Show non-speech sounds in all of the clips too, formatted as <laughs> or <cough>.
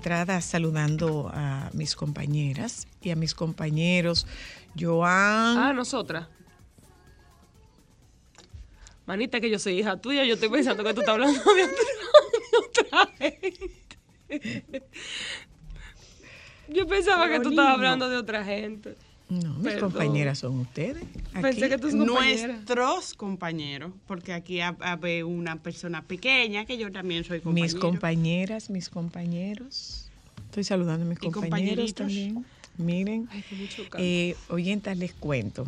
Entrada saludando a mis compañeras y a mis compañeros. Joan, Ah, nosotras. Manita, que yo soy hija tuya, yo estoy pensando que tú estás hablando de otra, de otra gente. Yo pensaba que tú estabas hablando de otra gente. No, mis perdón. compañeras son ustedes. Pensé que tus compañeras. nuestros compañeros, porque aquí ha- habe una persona pequeña que yo también soy compañero. Mis compañeras, mis compañeros. Estoy saludando a mis Y compañeros también. Miren, Ay, eh, oyentas, les cuento.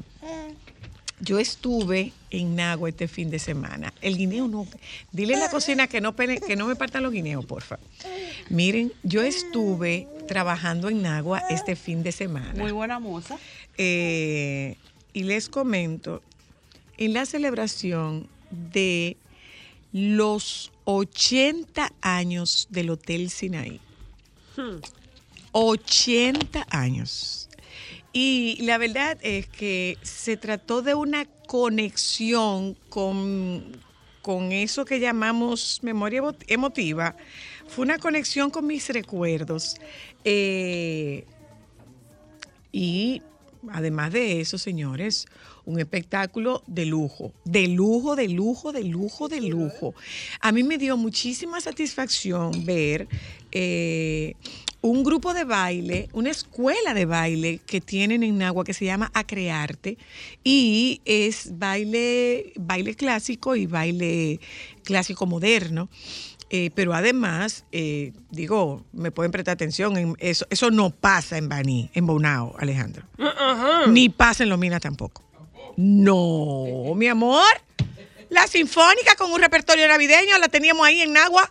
Yo estuve en Nagua este fin de semana. El guineo no. Dile a la cocina que no, que no me partan los guineos, porfa. Miren, yo estuve trabajando en Nagua este fin de semana. Muy buena moza. Eh, y les comento, en la celebración de los 80 años del Hotel Sinaí. 80 años. Y la verdad es que se trató de una conexión con, con eso que llamamos memoria emo- emotiva. Fue una conexión con mis recuerdos. Eh, y además de eso, señores, un espectáculo de lujo, de lujo, de lujo, de lujo, de lujo. A mí me dio muchísima satisfacción ver eh, un grupo de baile, una escuela de baile que tienen en Nagua que se llama Acrearte y es baile, baile clásico y baile clásico moderno. Eh, pero además, eh, digo, me pueden prestar atención, en eso, eso no pasa en Baní, en Bonao, Alejandro. Ni pasa en Lomina tampoco. No, mi amor. La sinfónica con un repertorio navideño la teníamos ahí en Nagua.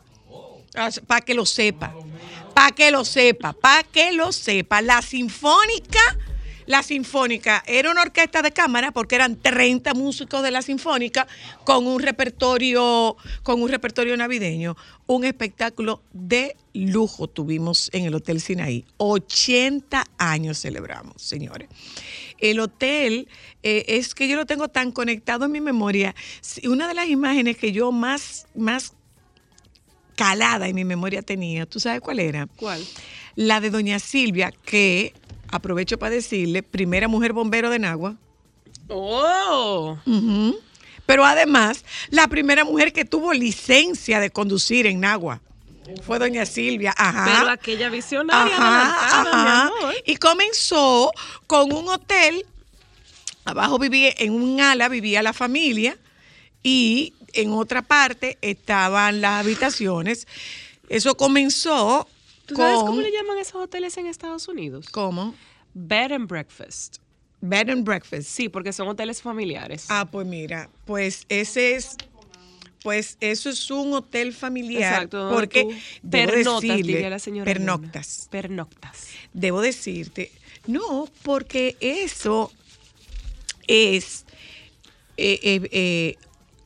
Para que lo sepa. Para que lo sepa. Para que lo sepa. La sinfónica. La Sinfónica era una orquesta de cámara porque eran 30 músicos de la Sinfónica con un repertorio, con un repertorio navideño. Un espectáculo de lujo tuvimos en el Hotel Sinaí. 80 años celebramos, señores. El hotel eh, es que yo lo tengo tan conectado en mi memoria. Una de las imágenes que yo más, más calada en mi memoria tenía, ¿tú sabes cuál era? ¿Cuál? La de Doña Silvia, que aprovecho para decirle, primera mujer bombero de Nagua. ¡Oh! Pero además, la primera mujer que tuvo licencia de conducir en Nagua fue Doña Silvia. Ajá. Pero aquella visionaria Ajá, mi ajá. amor. Y comenzó con un hotel. Abajo vivía, en un ala vivía la familia y en otra parte estaban las habitaciones. Eso comenzó ¿Tú sabes con... cómo le llaman esos hoteles en Estados Unidos? ¿Cómo? Bed and breakfast. Bed and breakfast. Sí, porque son hoteles familiares. Ah, pues mira, pues ese es, pues eso es un hotel familiar. Exacto. Porque debo pernoctas, decirle- diría la señora. Pernoctas. Pernoctas. Debo decirte, no, porque eso es eh, eh, eh,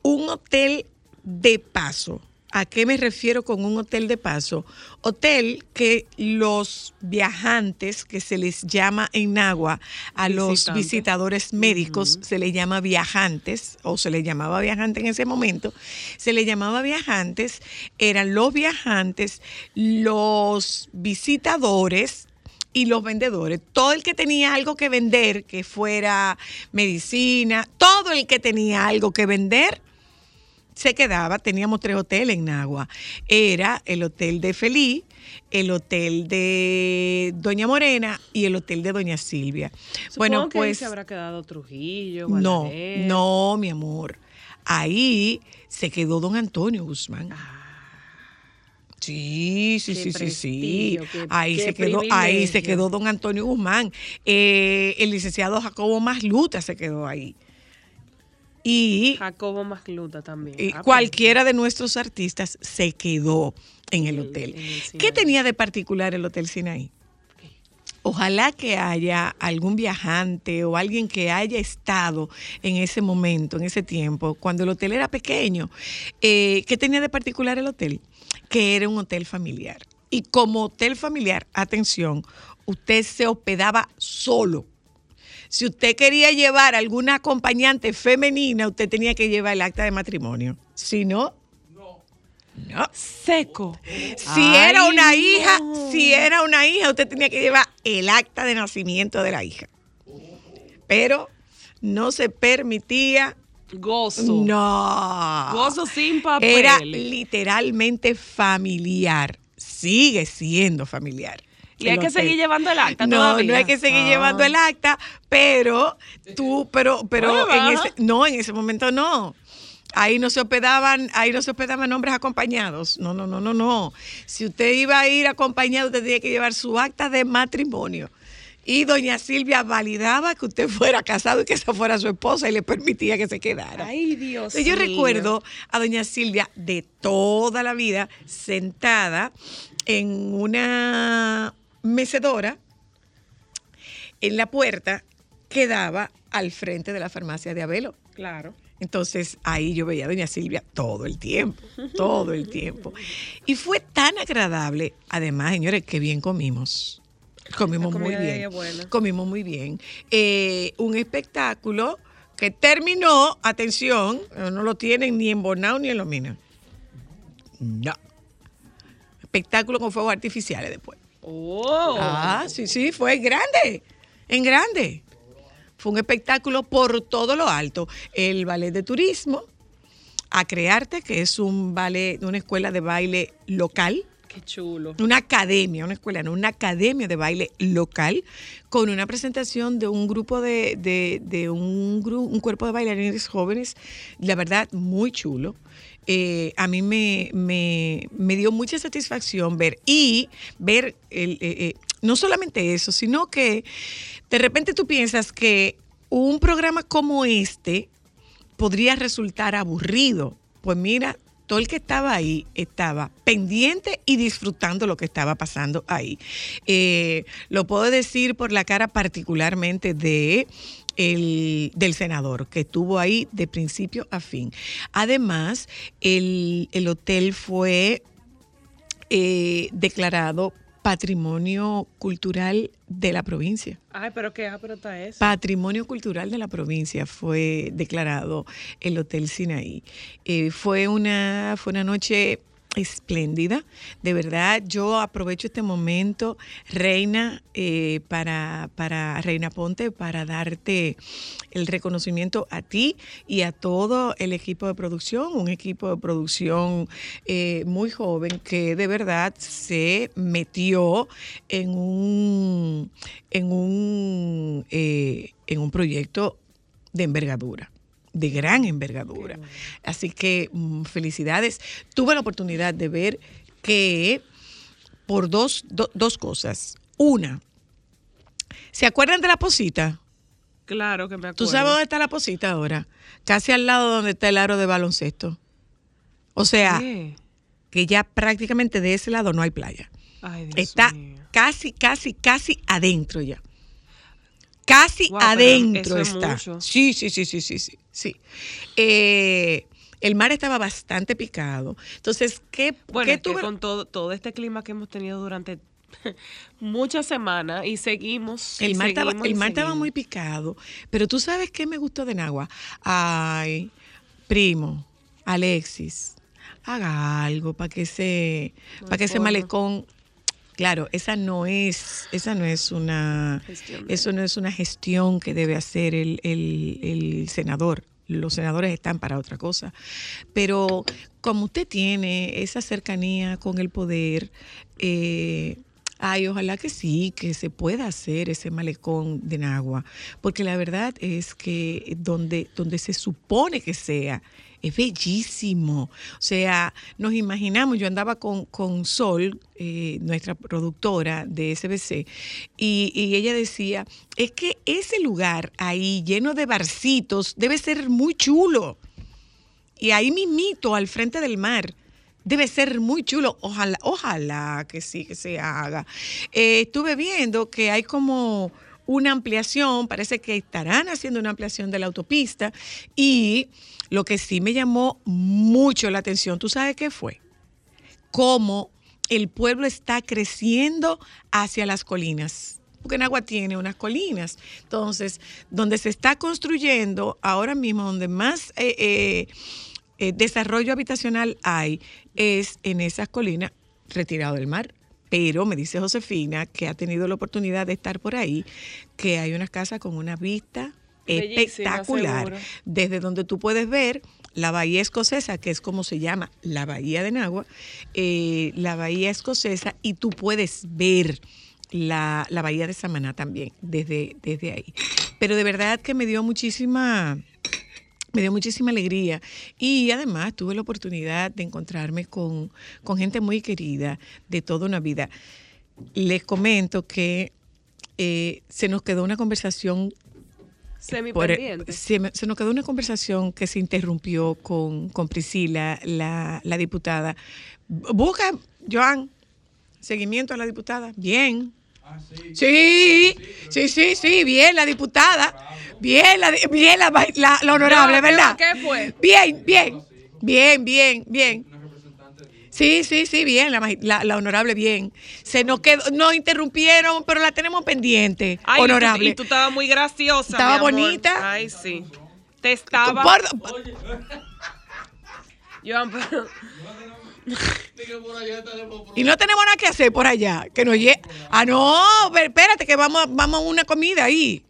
un hotel de paso. ¿A qué me refiero con un hotel de paso? Hotel que los viajantes, que se les llama en agua a los visitadores médicos, se les llama viajantes, o se les llamaba viajante en ese momento, se les llamaba viajantes, eran los viajantes, los visitadores, y los vendedores, todo el que tenía algo que vender, que fuera medicina, todo el que tenía algo que vender, se quedaba, teníamos tres hoteles en Nagua. Era el hotel de Feliz, el hotel de Doña Morena y el hotel de Doña Silvia. bueno, Supongo que ahí pues se habrá quedado Trujillo, no, no, mi amor. Ahí se quedó don Antonio Guzmán. Sí, sí, sí, sí, sí. qué- Ahí qué se quedó, ahí se quedó don Antonio Guzmán. Eh, el licenciado Jacobo Masluta se quedó ahí. Y Jacobo Masluta también. y Ah, pues, cualquiera de nuestros artistas se quedó en el hotel. en el ¿Qué tenía de particular el Hotel Sinaí? Ojalá que haya algún viajante o alguien que haya estado en ese momento, en ese tiempo, cuando el hotel era pequeño. Eh, ¿Qué tenía de particular el hotel? Que era un hotel familiar. Y como hotel familiar, atención, usted se hospedaba solo. Si usted quería llevar alguna acompañante femenina, usted tenía que llevar el acta de matrimonio. Si no, no. Seco. Si Ay, era una no. hija, si era una hija, usted tenía que llevar el acta de nacimiento de la hija. Pero no se permitía. Gozo. No. Gozo sin papeles. Era literalmente familiar. Sigue siendo familiar. Y hay que seguir llevando el acta No, todavía. no hay que seguir Ah. llevando el acta, pero tú, pero, pero en ese, no, en ese momento no. Ahí no se hospedaban, ahí no se hospedaban hombres acompañados. No, no, no, no, no. Si usted iba a ir acompañado, usted tenía que llevar su acta de matrimonio. Y doña Silvia validaba que usted fuera casado y que esa fuera su esposa y le permitía que se quedara. Ay, Dios Entonces, yo recuerdo a doña Silvia de toda la vida sentada en una mecedora en la puerta que daba al frente de la farmacia de Abelo. Claro. Entonces ahí yo veía a doña Silvia todo el tiempo, todo el tiempo. Y fue tan agradable, además, señores, que bien comimos. Comimos muy bien. Comimos muy bien. Eh, un espectáculo que terminó, atención, no lo tienen ni en Bonao ni en Lomina. No. Espectáculo con fuegos artificiales después. Oh. Ah, sí, sí, fue grande, en grande. Fue un espectáculo por todo lo alto. El ballet de turismo, a Crearte, que es un ballet, una escuela de baile local, Qué chulo. una academia, una escuela, no, una academia de baile local, con una presentación de un grupo de, de, de un cuerpo de bailarines jóvenes, la verdad, muy chulo. Eh, a mí me, me- me dio mucha satisfacción ver y ver, el, eh, eh, no solamente eso, sino que de repente tú piensas que un programa como este podría resultar aburrido. Pues mira, todo el que estaba ahí estaba pendiente y disfrutando lo que estaba pasando ahí. Lo puedo decir por la cara particularmente de el, del senador, que estuvo ahí de principio a fin. Además, el, el hotel fue eh, declarado patrimonio cultural de la provincia. Ay, pero qué está eso. Patrimonio Cultural de la provincia fue declarado el Hotel Sinaí. Eh, fue, una, fue una noche espléndida. De verdad, yo aprovecho este momento, Reina, eh, para, para Reina Ponte, para darte el reconocimiento a ti y a todo el equipo de producción, un equipo de producción eh, muy joven que de verdad se metió en un, en un, eh, en un proyecto de envergadura de gran envergadura. Así que mm, felicidades. Tuve la oportunidad de ver que por dos, do- dos cosas. Una, ¿se acuerdan de la posita? Claro que me acuerdo. ¿Tú sabes dónde está la posita ahora? Casi al lado donde está el aro de baloncesto. O sea, ¿Qué? que ya prácticamente de ese lado no hay playa. Ay, Dios está mío. casi, casi, casi adentro ya. Casi adentro es está. Sí, sí, sí, sí, sí, sí. sí. Eh, el mar estaba bastante picado. Entonces, ¿qué, Bueno, qué tuve- con todo, todo este clima que hemos tenido durante <laughs> muchas semanas y seguimos. y El mar, estaba, seguimos y el mar estaba muy picado, pero tú sabes qué me gustó de Nagua. Ay, primo, Alexis, haga algo para que ese, para que ese malecón, claro, esa no es, esa no es una, Gestión eso no es una gestión que debe hacer el, el- el senador. Los senadores están para otra cosa. Pero como usted tiene esa cercanía con el poder, eh, ay, ojalá que sí, que se pueda hacer ese malecón de Nagua. Porque la verdad es que donde, donde se supone que sea, es bellísimo. O sea, nos imaginamos, yo andaba con, con Sol, eh, nuestra productora de SBC, y, y ella decía, es que ese lugar ahí lleno de barcitos debe ser muy chulo. Y ahí mismito, al frente del mar. Debe ser muy chulo. Ojalá, ojalá que sí, que se haga. Eh, estuve viendo que hay como una ampliación, parece que estarán haciendo una ampliación de la autopista. Y lo que sí me llamó mucho la atención, ¿tú sabes qué fue? Cómo el pueblo está creciendo hacia las colinas. Porque Nagua tiene unas colinas. Entonces, donde se está construyendo ahora mismo, donde más eh, eh, eh, desarrollo habitacional hay, es en esas colinas retirado del mar. Pero me dice Josefina, que ha tenido la oportunidad de estar por ahí, que hay unas casas con una vista Bellísima, espectacular, seguro. desde donde tú puedes ver la bahía escocesa, que es como se llama la bahía de Nagua, eh, la bahía escocesa, y tú puedes ver la, la bahía de Samaná también desde, desde ahí. Pero de verdad que me dio muchísima, me dio muchísima alegría y además tuve la oportunidad de encontrarme con, con gente muy querida de toda una vida. Les comento que eh, se nos quedó una conversación Semi por- se, se nos quedó una conversación que se interrumpió con, con Priscila, la, la diputada. Busca, Joan, seguimiento a la diputada. Bien. Sí, sí, sí, sí, bien, la diputada. Bien, la, bien, la, la- la honorable, Ya, ¿qué- ¿verdad? qué fue? Bien, bien, bien, bien, bien. Sí, sí, sí, bien, la, la- la honorable, bien. Se nos quedó, nos interrumpieron, pero la tenemos pendiente, Ay, y tú- honorable. Y tú, estabas muy graciosa. Estaba mi amor. bonita. Ay, sí. Te estaba. Por- Joan, pero- Y no tenemos nada que hacer por allá. Que nos lle- Ah, no, espérate, que vamos, a- vamos a una comida ahí.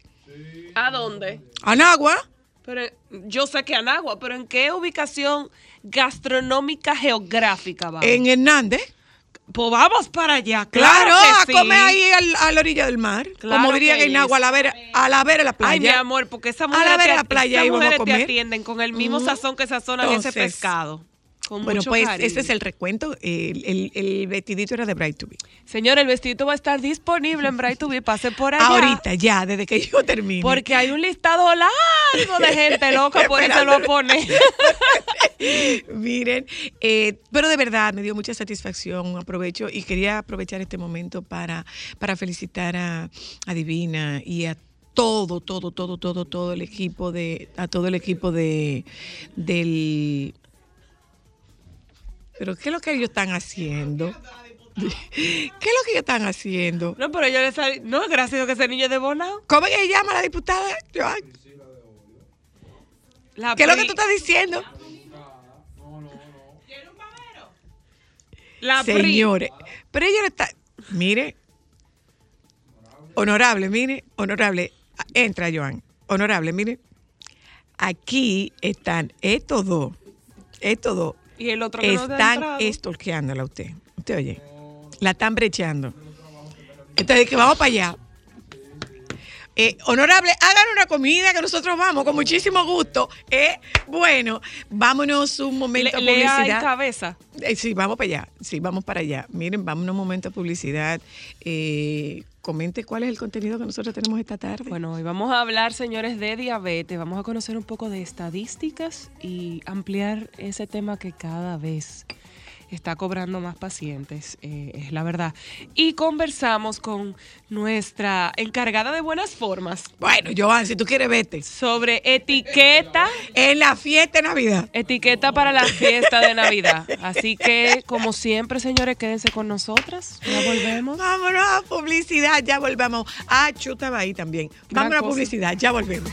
¿A dónde? A Nagua. Pero yo sé que Anagua, pero ¿en qué ubicación gastronómica geográfica vamos? En Hernández. Pues vamos para allá, Claro, claro, a sí. comer ahí al- a la orilla del mar. Claro como en Nagua, a la vera, a la vera de la playa. Ay, mi amor, porque esas A la mujeres, vera te, la playa esas mujeres te atienden con el mismo sazón que sazonan ese Entonces, pescado. Con Bueno, mucho pues cariño. ese es el recuento. El, el- el vestidito era de Bright to Be. Señor, el vestido va a estar disponible en Bright to Be. Pase por allá. Ahorita, ya, desde que yo termine. Porque hay un listado largo de gente loca por eso lo pone. <laughs> Miren, eh, pero de verdad me dio mucha satisfacción, aprovecho y quería aprovechar este momento para, para felicitar a, a Divina y a todo, todo, todo, todo, todo el equipo de, a todo el equipo de del pero ¿qué es lo que ellos están haciendo? <laughs> ¿Qué es lo que ellos están haciendo? No, pero yo le salí. No, gracias a que ese niño es de Bonao. ¿Cómo que llama la diputada? Joan? La ¿Qué es lo que tú estás diciendo? La Señores, pero ella no está. Mire, honorable, mire, honorable, entra, Joan. Honorable, mire, aquí están estos dos, estos dos, Y el otro que no están entrado. estorqueándola a usted. Usted oye, la están brechando. Entonces, que vamos para allá. Eh, honorable, hagan una comida que nosotros vamos con muchísimo gusto. Eh, bueno, vámonos un momento Le- a publicidad. cabeza. Eh, sí, vamos para allá. Sí, vamos para allá. Miren, vamos un momento a publicidad. Eh, comente cuál es el contenido que nosotros tenemos esta tarde. Bueno, hoy vamos a hablar, señores, de diabetes. Vamos a conocer un poco de estadísticas y ampliar ese tema que cada vez está cobrando más pacientes, eh, es la verdad. Y conversamos con nuestra encargada de buenas formas Bueno, Joan, si tú quieres, vete. sobre etiqueta, En la fiesta de Navidad. etiqueta para la fiesta de Navidad. Así que, como siempre, señores, quédense con nosotras. Ya volvemos. Vámonos a publicidad, ya volvemos. Ah, Chu estaba ahí también. Vámonos a publicidad, ya volvemos.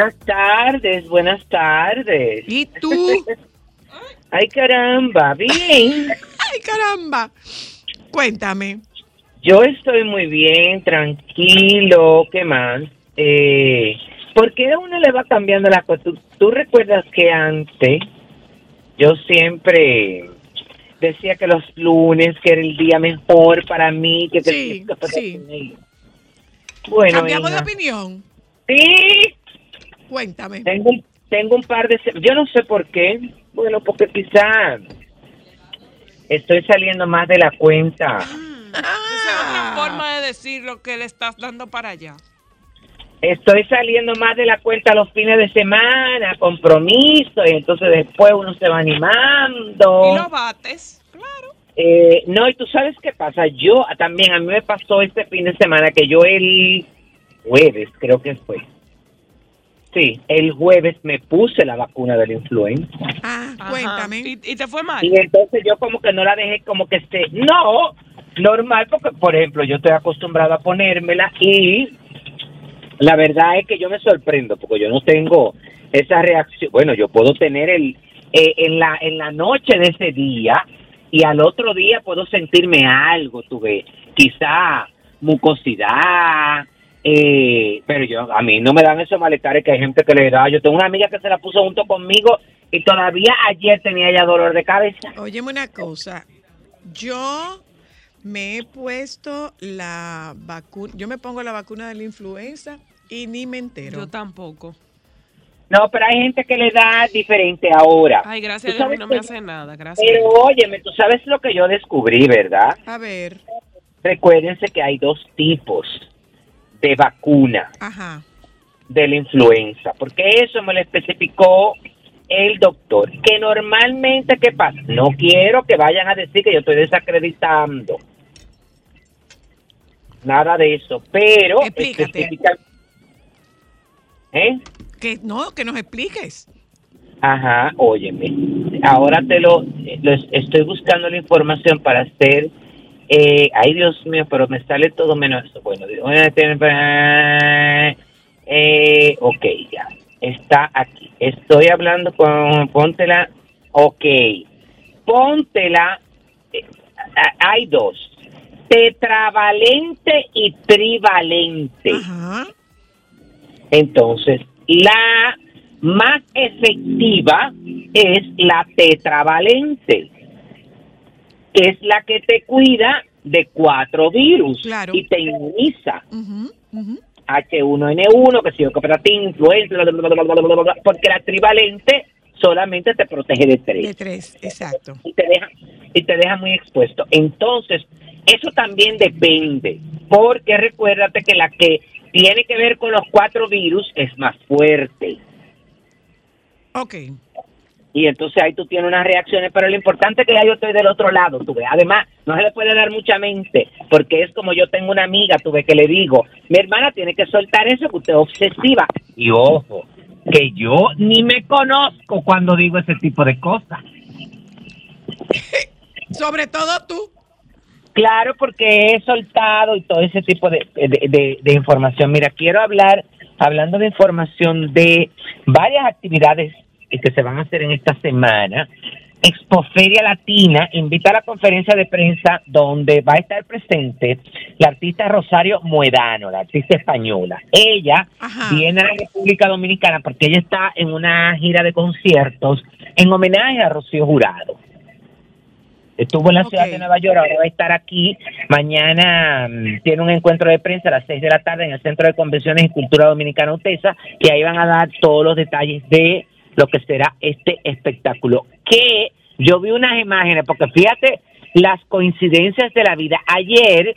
Buenas tardes, buenas tardes. ¿Y tú? <laughs> Ay, caramba, bien. <laughs> Ay, caramba. Cuéntame. Yo estoy muy bien, tranquilo, ¿qué más? Eh, ¿Por qué a uno le va cambiando la cosa? ¿Tú, tú recuerdas que antes yo siempre decía que los lunes, que era el día mejor para mí, que Sí, que- sí. Bueno, Cambiamos de opinión. Sí, Cuéntame. Tengo, un- tengo un par de... Yo no sé por qué. Bueno, porque quizá estoy saliendo más de la cuenta. Esa es otra forma de decir lo que le estás dando para allá. Estoy saliendo más de la cuenta los fines de semana, compromiso, y entonces después uno se va animando. Y lo bates, claro. Eh, no, y tú sabes qué pasa. Yo también, a mí me pasó este fin de semana que yo el jueves, creo que fue. Sí, el jueves me puse la vacuna de la influenza. Ah, cuéntame. ¿Y, y te fue mal? Y entonces yo como que no la dejé como que esté, no, normal, porque por ejemplo yo estoy acostumbrado a ponérmela y la verdad es que yo me sorprendo porque yo no tengo esa reacción, bueno, yo puedo tener el, eh, en, la, en la noche de ese día y al otro día puedo sentirme algo, tú ves, quizá mucosidad, eh, pero yo a mí no me dan esos malestares que hay gente que le da. Yo tengo una amiga que se la puso junto conmigo y todavía ayer tenía ya dolor de cabeza. Óyeme una cosa. Yo me he puesto la vacuna. Yo me pongo la vacuna de la influenza y ni me entero. Yo tampoco. No, pero hay gente que le da diferente ahora. Ay, gracias a Dios, no me hace nada. Gracias. Pero óyeme, tú sabes lo que yo descubrí, ¿verdad? A ver. Recuérdense que hay dos tipos de vacuna Ajá. de la influenza, porque eso me lo especificó el doctor, que normalmente, ¿qué pasa? No quiero que vayan a decir que yo estoy desacreditando. Nada de eso, pero Explícate. ¿Eh? Que no, que nos expliques. Ajá, óyeme. Ahora te lo, lo es- estoy buscando la información para hacer. Eh, ay, Dios mío, pero me sale todo menos eso. Bueno, eh, eh, ok, ya. Está aquí. Estoy hablando con. Póntela. Ok. Póntela. eh, hay dos: tetravalente y trivalente. Ajá. Entonces, la más efectiva es la tetravalente, que es la que te cuida de cuatro virus claro. y te inmuniza. H1N1, que si yo cooperativa, influenza, bla, bla, bla, porque la trivalente solamente te protege de tres. De tres, exacto. Y te deja, y te deja muy expuesto. Entonces, eso también depende, porque recuérdate que la que tiene que ver con los cuatro virus es más fuerte. Ok. Y entonces ahí tú tienes unas reacciones, pero lo importante es que ya yo estoy del otro lado, tú ves. Además, no se le puede dar mucha mente, porque es como yo tengo una amiga, tú ves, que le digo, mi hermana tiene que soltar eso, que usted es obsesiva. Y ojo, que yo ni me conozco cuando digo ese tipo de cosas. <laughs> Sobre todo tú. Claro, porque he soltado y todo ese tipo de, de- de- de información. Mira, quiero hablar, hablando de información de varias actividades que se van a hacer en esta semana. Expoferia Latina invita a la conferencia de prensa donde va a estar presente la artista Rosario Muedano, la artista española. Ella Ajá. viene a la República Dominicana porque ella está en una gira de conciertos en homenaje a Rocío Jurado. Estuvo en la ciudad de Nueva York, ahora va a estar aquí. Mañana mm, tiene un encuentro de prensa a las 6 de la tarde en el Centro de Convenciones y Cultura Dominicana UTESA y ahí van a dar todos los detalles de lo que será este espectáculo. Que yo vi unas imágenes, porque fíjate las coincidencias de la vida. Ayer,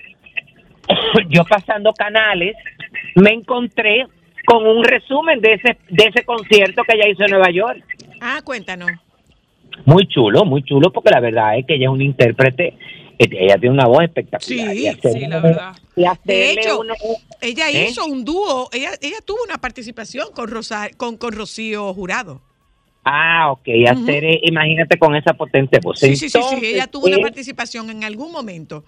<coughs> yo pasando canales, me encontré con un resumen de ese, de ese concierto que ella hizo en Nueva York. Ah, cuéntanos. Muy chulo, muy chulo, porque la verdad es que ella es una intérprete, ella tiene una voz espectacular. Sí, sí, la verdad. De hecho, ella ¿Eh? hizo un dúo, ella, ella tuvo una participación con, Rosa, con, con Rocío Jurado. ah, ok, hacer, imagínate con esa potente voz. Sí, sí, sí, sí, ella tuvo una eh, participación en algún momento.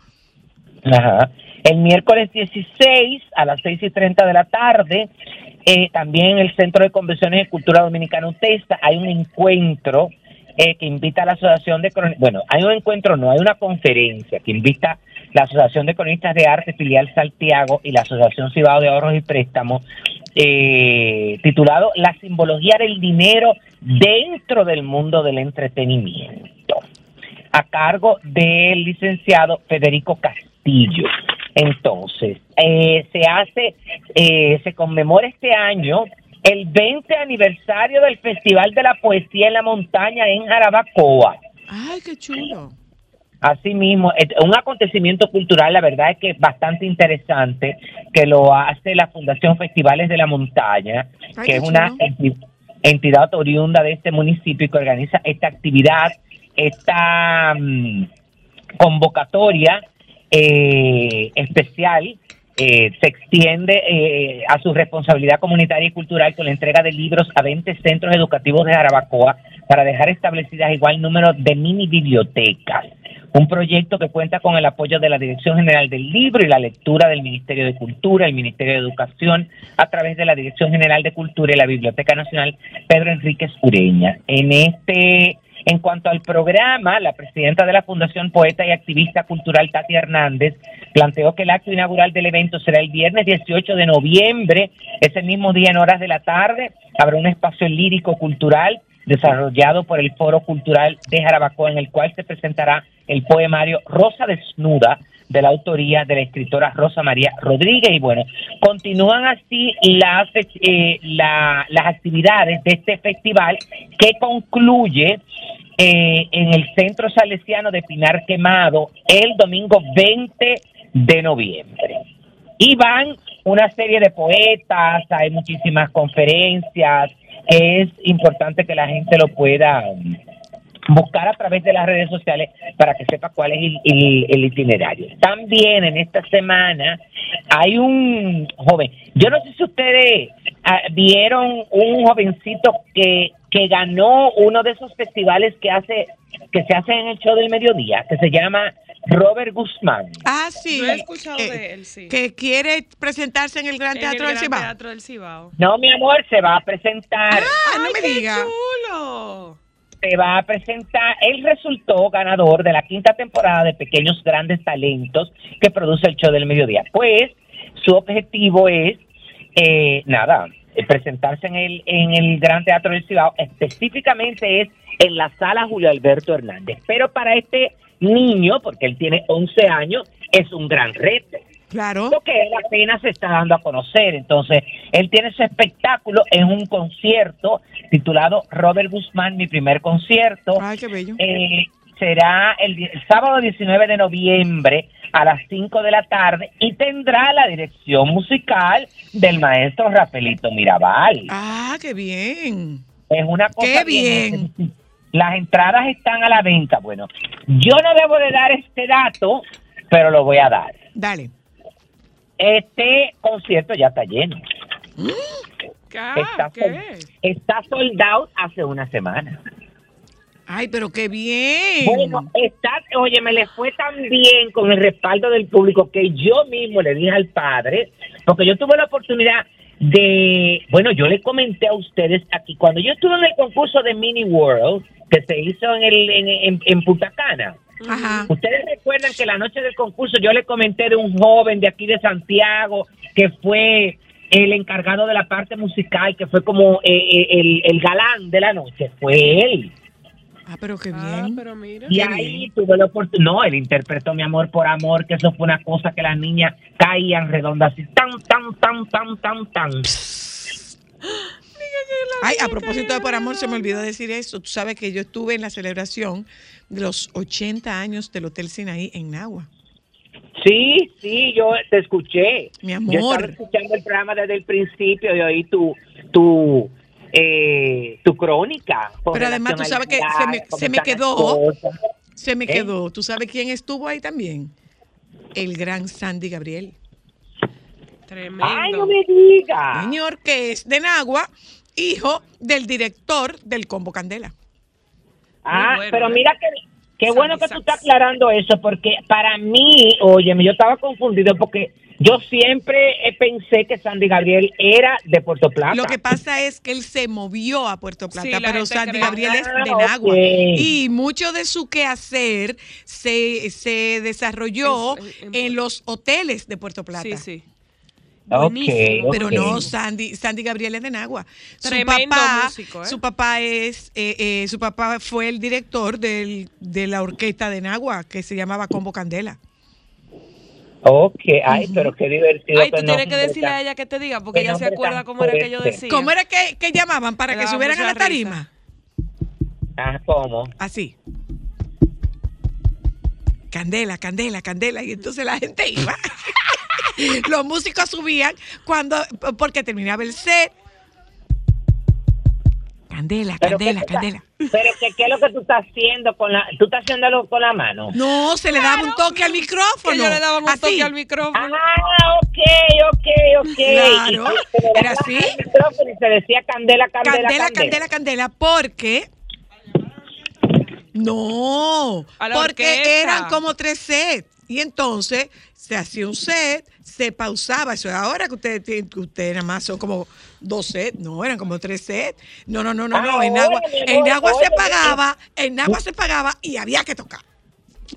Ajá. El miércoles 16 a las 6 y 30 de la tarde, eh, también en el Centro de Convenciones de Cultura Dominicana UTESTA, hay un encuentro eh, que invita a la Asociación de Cronistas, bueno, hay un encuentro, no, hay una conferencia que invita la Asociación de Cronistas de Arte Filial Santiago y la Asociación Cibao de Ahorros y Préstamos, eh, titulado La simbología del dinero dentro del mundo del entretenimiento a cargo del licenciado Federico Castillo. Entonces, eh, se hace, eh, se conmemora este año el 20 aniversario del Festival de la Poesía en la Montaña en Jarabacoa. Ay, qué chulo. Asimismo, es un acontecimiento cultural, la verdad es que es bastante interesante, que lo hace la Fundación Festivales de la Montaña, Ay, que es una entidad oriunda de este municipio y que organiza esta actividad, esta mm, convocatoria eh, especial. Eh, se extiende eh, a su responsabilidad comunitaria y cultural con la entrega de libros a 20 centros educativos de Jarabacoa para dejar establecidas igual número de mini bibliotecas. Un proyecto que cuenta con el apoyo de la Dirección General del Libro y la lectura del Ministerio de Cultura, el Ministerio de Educación, a través de la Dirección General de Cultura y la Biblioteca Nacional Pedro Enríquez Ureña. En este, en cuanto al programa, la presidenta de la Fundación Poeta y Activista Cultural Tati Hernández planteó que el acto inaugural del evento será el viernes 18 de noviembre, ese mismo día en horas de la tarde, habrá un espacio lírico cultural desarrollado por el Foro Cultural de Jarabacoa, en el cual se presentará el poemario Rosa Desnuda, de la autoría de la escritora Rosa María Rodríguez. Y bueno, continúan así las, eh, la- las actividades de este festival que concluye eh, en el Centro Salesiano de Pinar Quemado el domingo 20 de noviembre. Y van una serie de poetas, hay muchísimas conferencias, es importante que la gente lo pueda buscar a través de las redes sociales para que sepa cuál es el, el- el itinerario. También en esta semana hay un joven, yo no sé si ustedes ah, vieron un jovencito que, que ganó uno de esos festivales que hace que se hace en el show del mediodía, que se llama Robert Guzmán. Ah, sí. Yo he escuchado eh, de él, sí. Que quiere presentarse en el Gran En Teatro el del Gran Cibao. Teatro del Cibao. No, mi amor, se va a presentar. Ah, no ¡Ay, me qué diga. chulo! Se va a presentar. Él resultó ganador de la quinta temporada de Pequeños Grandes Talentos que produce el show del mediodía. Pues su objetivo es, eh, nada, eh, presentarse en el, en el Gran Teatro del Cibao. Específicamente es en la sala Julio Alberto Hernández. Pero para este niño, porque él tiene 11 años, es un gran reto Claro. porque él apenas se está dando a conocer. Entonces, él tiene su espectáculo en un concierto titulado Robert Guzmán, mi primer concierto. Ay, qué bello. Eh, será el sábado 19 de noviembre a las 5 de la tarde y tendrá la dirección musical del maestro Rafaelito Mirabal. Ah, qué bien. Es una cosa Qué bien. <laughs> Las entradas están a la venta. Bueno, yo no debo de dar este dato, pero lo voy a dar. Dale. Este concierto ya está lleno. ¿Qué? Está, ¿Qué? está sold out hace una semana. Ay, pero qué bien. Bueno, está, oye, me le fue tan bien con el respaldo del público que yo mismo le dije al padre, porque yo tuve la oportunidad, de, bueno, yo le comenté a ustedes aquí, cuando yo estuve en el concurso de Mini World, que se hizo en, el, en, en, en Punta Cana, Ajá. Ustedes recuerdan que la noche del concurso yo le comenté de un joven de aquí de Santiago que fue el encargado de la parte musical, que fue como eh, eh, el, el galán de la noche, fue él. Ah, pero qué Ah, bien. pero mira. Y Qué ahí bien. tuve la oportunidad. No, él interpretó mi amor por amor, que eso fue una cosa que las niñas caían redondas así, tan, tan, tan, tan, tan, tan. Ay, a propósito de Por Amor, se me olvidó decir eso. Tú sabes que yo estuve en la celebración de los 80 años del Hotel Sinaí en Nagua. Sí, sí, yo te escuché. Mi Yo amor. estaba escuchando el programa desde el principio y oí tu, tu, eh, tu crónica. Pero además tú sabes que se me- se quedó. cosas. Se me ¿Eh? quedó. ¿Tú sabes quién estuvo ahí también? El gran Sandy Gabriel. Tremendo. Ay, no me digas. Señor que es de Nagua, hijo del director del Combo Candela. Ah, bueno, pero ¿eh? mira que qué bueno que tú Sax. estás aclarando eso, porque para mí, óyeme, yo estaba confundido porque yo siempre eh, pensé que Sandy Gabriel era de Puerto Plata. Lo que pasa es que él se movió a Puerto Plata, Sí, pero Sandy cree. Gabriel es de Ah, Nagua. ok. Y mucho de su quehacer se, se desarrolló Es- en- en los hoteles de Puerto Plata. Sí, sí. Ok, Buenísimo. Pero no, Sandy, Sandy Gabriel es de Nagua. Su papá, músico, ¿eh? su papá es, eh, eh, su papá fue el director del, de la orquesta de Nagua que se llamaba Combo Candela. Ok, ay, pero qué divertido. Ay, tú tienes que decirle a ella que te diga, porque ella se acuerda cómo era que yo decía. ¿Cómo era que, que llamaban para que subieran a la tarima? Ah, ¿cómo? Así. Candela, candela, candela. Y entonces la gente iba. <laughs> <laughs> Los músicos subían cuando, porque terminaba el set. Candela, Pero ¿qué candela, candela. Pero que, ¿qué es lo que tú estás haciendo con la... ¿Tú estás haciéndolo con la mano? No, se le daba un toque al micrófono. Yo le daba un Así. toque al micrófono. Ah, ok, ok, ok. Claro, Y se le era así. al micrófono Y se decía candela, candela, Candela, candela, candela, porque. No, porque orquesta. eran como tres sets. Y entonces se hacía un set, se pausaba. Eso es ahora que ustedes tienen, que ustedes nada más son como dos sets, no, eran como tres sets. No, no, no, no, no. En Ahora, agua, en agua se pagaba, en agua se pagaba y había que tocar.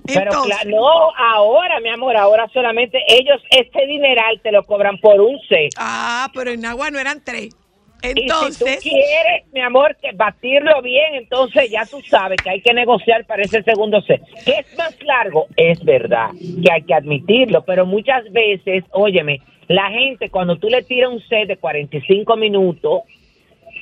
Pero claro, no, ahora, mi amor, ahora solamente ellos este dineral te lo cobran por un set. ah, pero en agua no eran tres. Y si Entonces, tú quieres, mi amor, que batirlo bien, entonces ya tú sabes que hay que negociar para ese segundo set. Que es más largo, es verdad, que hay que admitirlo, pero muchas veces, óyeme, la gente cuando tú le tiras un set de 45 minutos,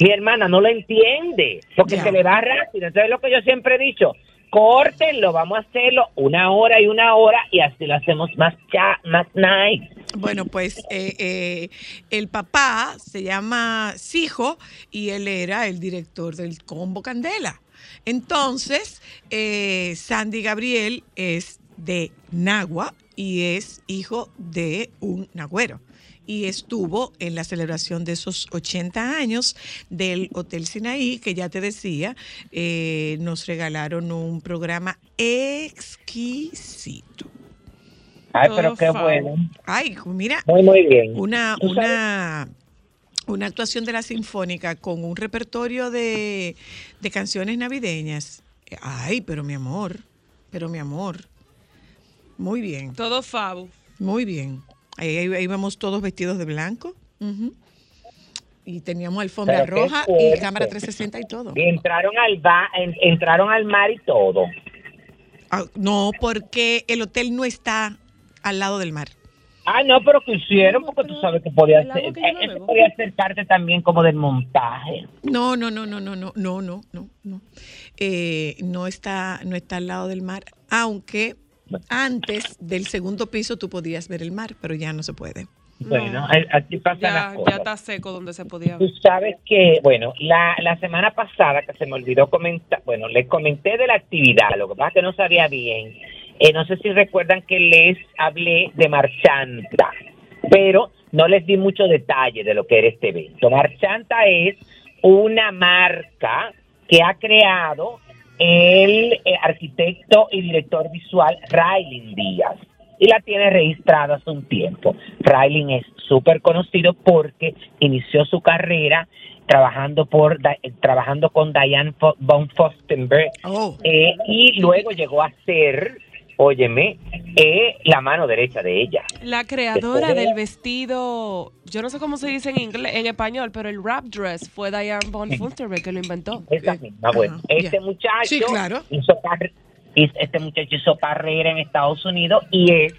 mi hermana no lo entiende, porque se le va rápido. Entonces, lo que yo siempre he dicho, córtenlo, vamos a hacerlo una hora y una hora y así lo hacemos más cha, más nice. Bueno, pues eh, eh, el papá se llama Sijo y él era el director del Combo Candela. Entonces, eh, Sandy Gabriel es de Nagua y es hijo de un nagüero. Y estuvo en la celebración de esos 80 años del Hotel Sinaí, que ya te decía, eh, nos regalaron un programa exquisito. Ay, Todo pero qué bueno. Ay, mira, Muy, muy bien. una, una, una actuación de la Sinfónica con un repertorio de, de canciones navideñas. Ay, pero mi amor, pero mi amor. Muy bien, Todo fabo. muy bien. Ahí, ahí íbamos todos vestidos de blanco. Y teníamos alfombra Pero roja y cámara 360 y todo. Y entraron al ba en- entraron al mar y todo. Ah, no, porque el hotel no está al lado del mar. Ah, no, pero que hicieron porque tú sabes que podía ser, que no bebo. podía ser parte también como del montaje. No, no, no, no, no, no, no, no, no, no. Eh, no está, no está al lado del mar, aunque antes del segundo piso tú podías ver el mar, pero ya no se puede. Bueno, a- así pasan las Ya, cosas. ya está seco donde se podía Tú ver. sabes que, bueno, la, la semana pasada que se me olvidó comentar, bueno, les comenté de la actividad, lo que pasa es que no sabía bien. Eh, no sé si recuerdan que les hablé de Marchanta, pero no les di mucho detalle de lo que era este evento. Marchanta es una marca que ha creado el eh, arquitecto y director visual Raylin Díaz. y la tiene registrada hace un tiempo. Riley es súper conocido porque inició su carrera trabajando por eh, trabajando con Diane von Fostenberg Oh. eh, y luego llegó a ser, óyeme, eh, la mano derecha de ella. La creadora Después- del vestido, yo no sé cómo se dice en inglés, en español, pero el wrap dress fue Diane von Furstenberg que lo inventó. Esa misma, bueno, ajá, este muchacho Sí, claro. hizo este muchacho hizo carrera en Estados Unidos y es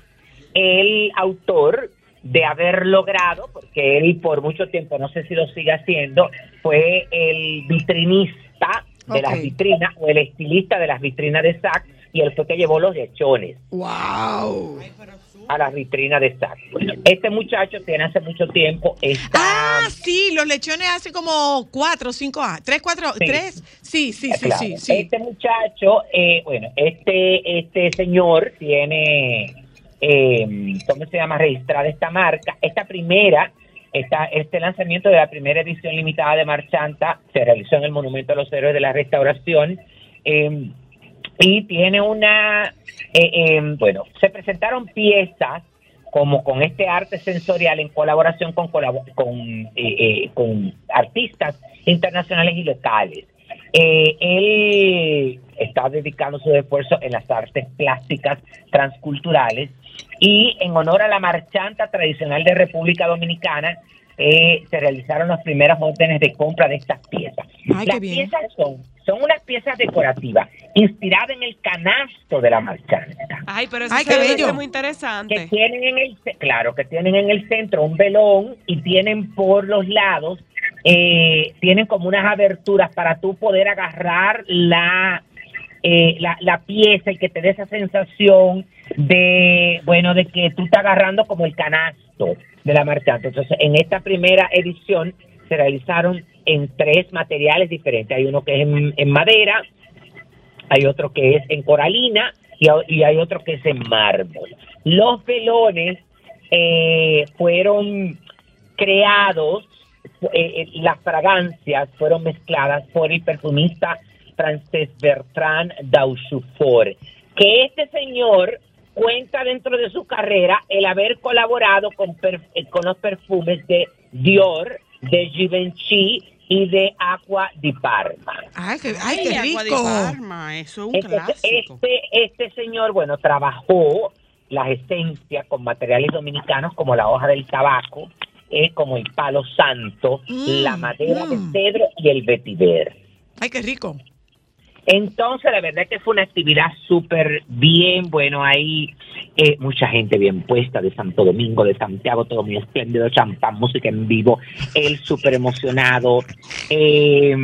el autor de haber logrado, porque él por mucho tiempo, no sé si lo sigue haciendo, fue el vitrinista de las vitrinas o el estilista de las vitrinas de Saks y él fue que llevó los lechones ¡Wow! a las vitrinas de Saks. Este muchacho tiene hace mucho tiempo esta... Ah, sí, los lechones hace como cuatro, cinco años. ¿Tres, cuatro, Sí. tres? Sí, sí, sí, Claro. sí, sí. Este muchacho, eh, bueno, este, este señor tiene, eh, ¿cómo se llama? Registrada esta marca. Esta primera, esta, este lanzamiento de la primera edición limitada de Marchanta se realizó en el Monumento a los Héroes de la Restauración. eh, y tiene una, eh, eh, bueno, se presentaron piezas como con este arte sensorial en colaboración con, con, eh, eh, con artistas internacionales y locales. Eh, él está dedicando su esfuerzo en las artes plásticas transculturales y en honor a la marchanta tradicional de República Dominicana eh, se realizaron las primeras órdenes de compra de estas piezas. Ay, las piezas son, son unas piezas decorativas inspiradas en el canasto de la marchanta Ay, pero eso Ay, qué bello. muy que interesante. tienen en el claro que tienen en el centro un velón y tienen por los lados eh, tienen como unas aberturas para tú poder agarrar la eh, la, la pieza y que te dé esa sensación de bueno de que tú estás agarrando como el canasto de la marchanta entonces en esta primera edición se realizaron en tres materiales diferentes hay uno que es en, madera hay otro que es en coralina y hay otro que es en mármol. Los velones eh, fueron creados, eh, eh, las fragancias fueron mezcladas por el perfumista francés Bertrand Dauchufort, que este señor cuenta dentro de su carrera el haber colaborado con, per- eh, con los perfumes de Dior, de Givenchy y de Aqua di Parma. Ay, qué, ay, qué Agua de rico. Parma, eso es un Entonces, clásico. este, este señor, bueno, trabajó las esencias con materiales dominicanos como la hoja del tabaco, eh, como el palo santo, Mm, la madera mm. de cedro y el vetiver. Ay, qué rico. Entonces, la verdad es que fue una actividad súper bien, bueno, hay eh, mucha gente bien puesta de Santo Domingo, de Santiago, todo muy espléndido, champán, música en vivo, él súper emocionado. Eh,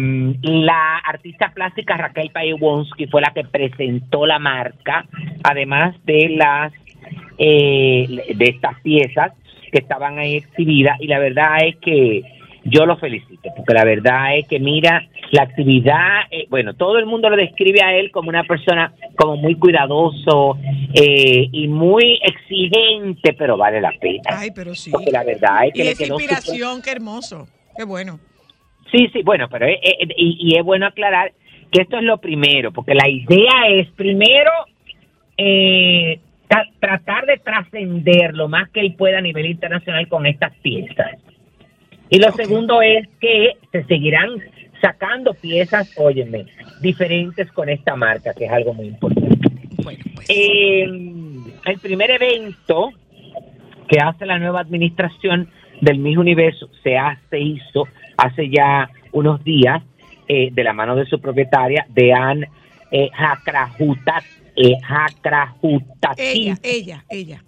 la artista plástica Raquel Paiwonsky fue la que presentó la marca, además de las eh, de estas piezas que estaban ahí exhibidas, y la verdad es que yo lo felicito, porque la verdad es que mira, la actividad, eh, bueno, todo el mundo lo describe a él como una persona como muy cuidadoso eh, y muy exigente, pero vale la pena. Ay, pero sí. Porque la verdad es que Y esa inspiración, qué hermoso. Qué bueno. Sí, sí, bueno, pero eh, eh, y, y es bueno aclarar que esto es lo primero, porque la idea es primero eh, tra- tratar de trascender lo más que él pueda a nivel internacional con estas piezas. Y lo segundo es que se seguirán sacando piezas, óyeme, diferentes con esta marca, que es algo muy importante. Bueno, pues. Eh, el primer evento que hace la nueva administración del Miss Universo se, ha- se hizo hace ya unos días eh, de la mano de su propietaria, Dean eh, Hakrahutat, eh, ella, ella, ella.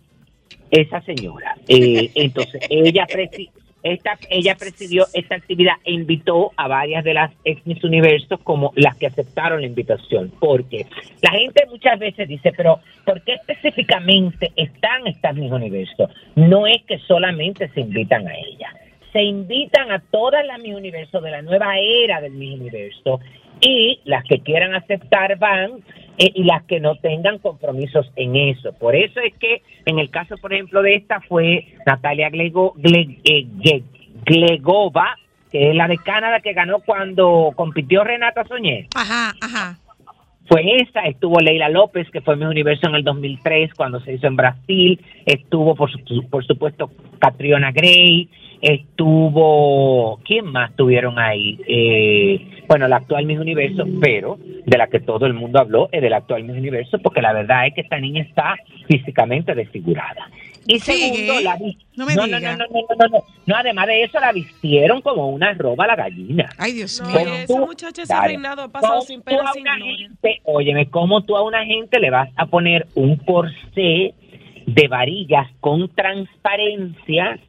esa señora. Eh, entonces, ella, <laughs> esta, ella presidió esta actividad e invitó a varias de las ex Miss Universo como las que aceptaron la invitación. Porque la gente muchas veces dice, pero ¿por qué específicamente están estas Miss Universo? No es que solamente se invitan a ella. Se invitan a todas las Miss Universo de la nueva era del Miss Universo y las que quieran aceptar van eh, y las que no tengan compromisos en eso. Por eso es que en el caso, por ejemplo, de esta fue Natalia Glego, Gle- eh, Gle- Glegova, que es la de Canadá que ganó cuando compitió Renata Soñé. Ajá, ajá. Fue esa, estuvo Leila López, que fue Miss Universo en el 2003 cuando se hizo en Brasil, estuvo por, su- por supuesto Catriona Gray, estuvo, ¿quién más tuvieron ahí? Eh, bueno, la actual Miss Universo, pero de la que todo el mundo habló es de la actual Miss Universo, porque la verdad es que esta niña está físicamente desfigurada. Y segundo, la no me no, no, no, no, no, no, no, no, además de eso la vistieron como una roba a la gallina. Ay, Dios No, mío. Esa muchacha, ese reinado ha pasado ¿Cómo sin pena, a sin una gloria. gente- óyeme, ¿cómo tú a una gente le vas a poner un corsé de varillas con transparencia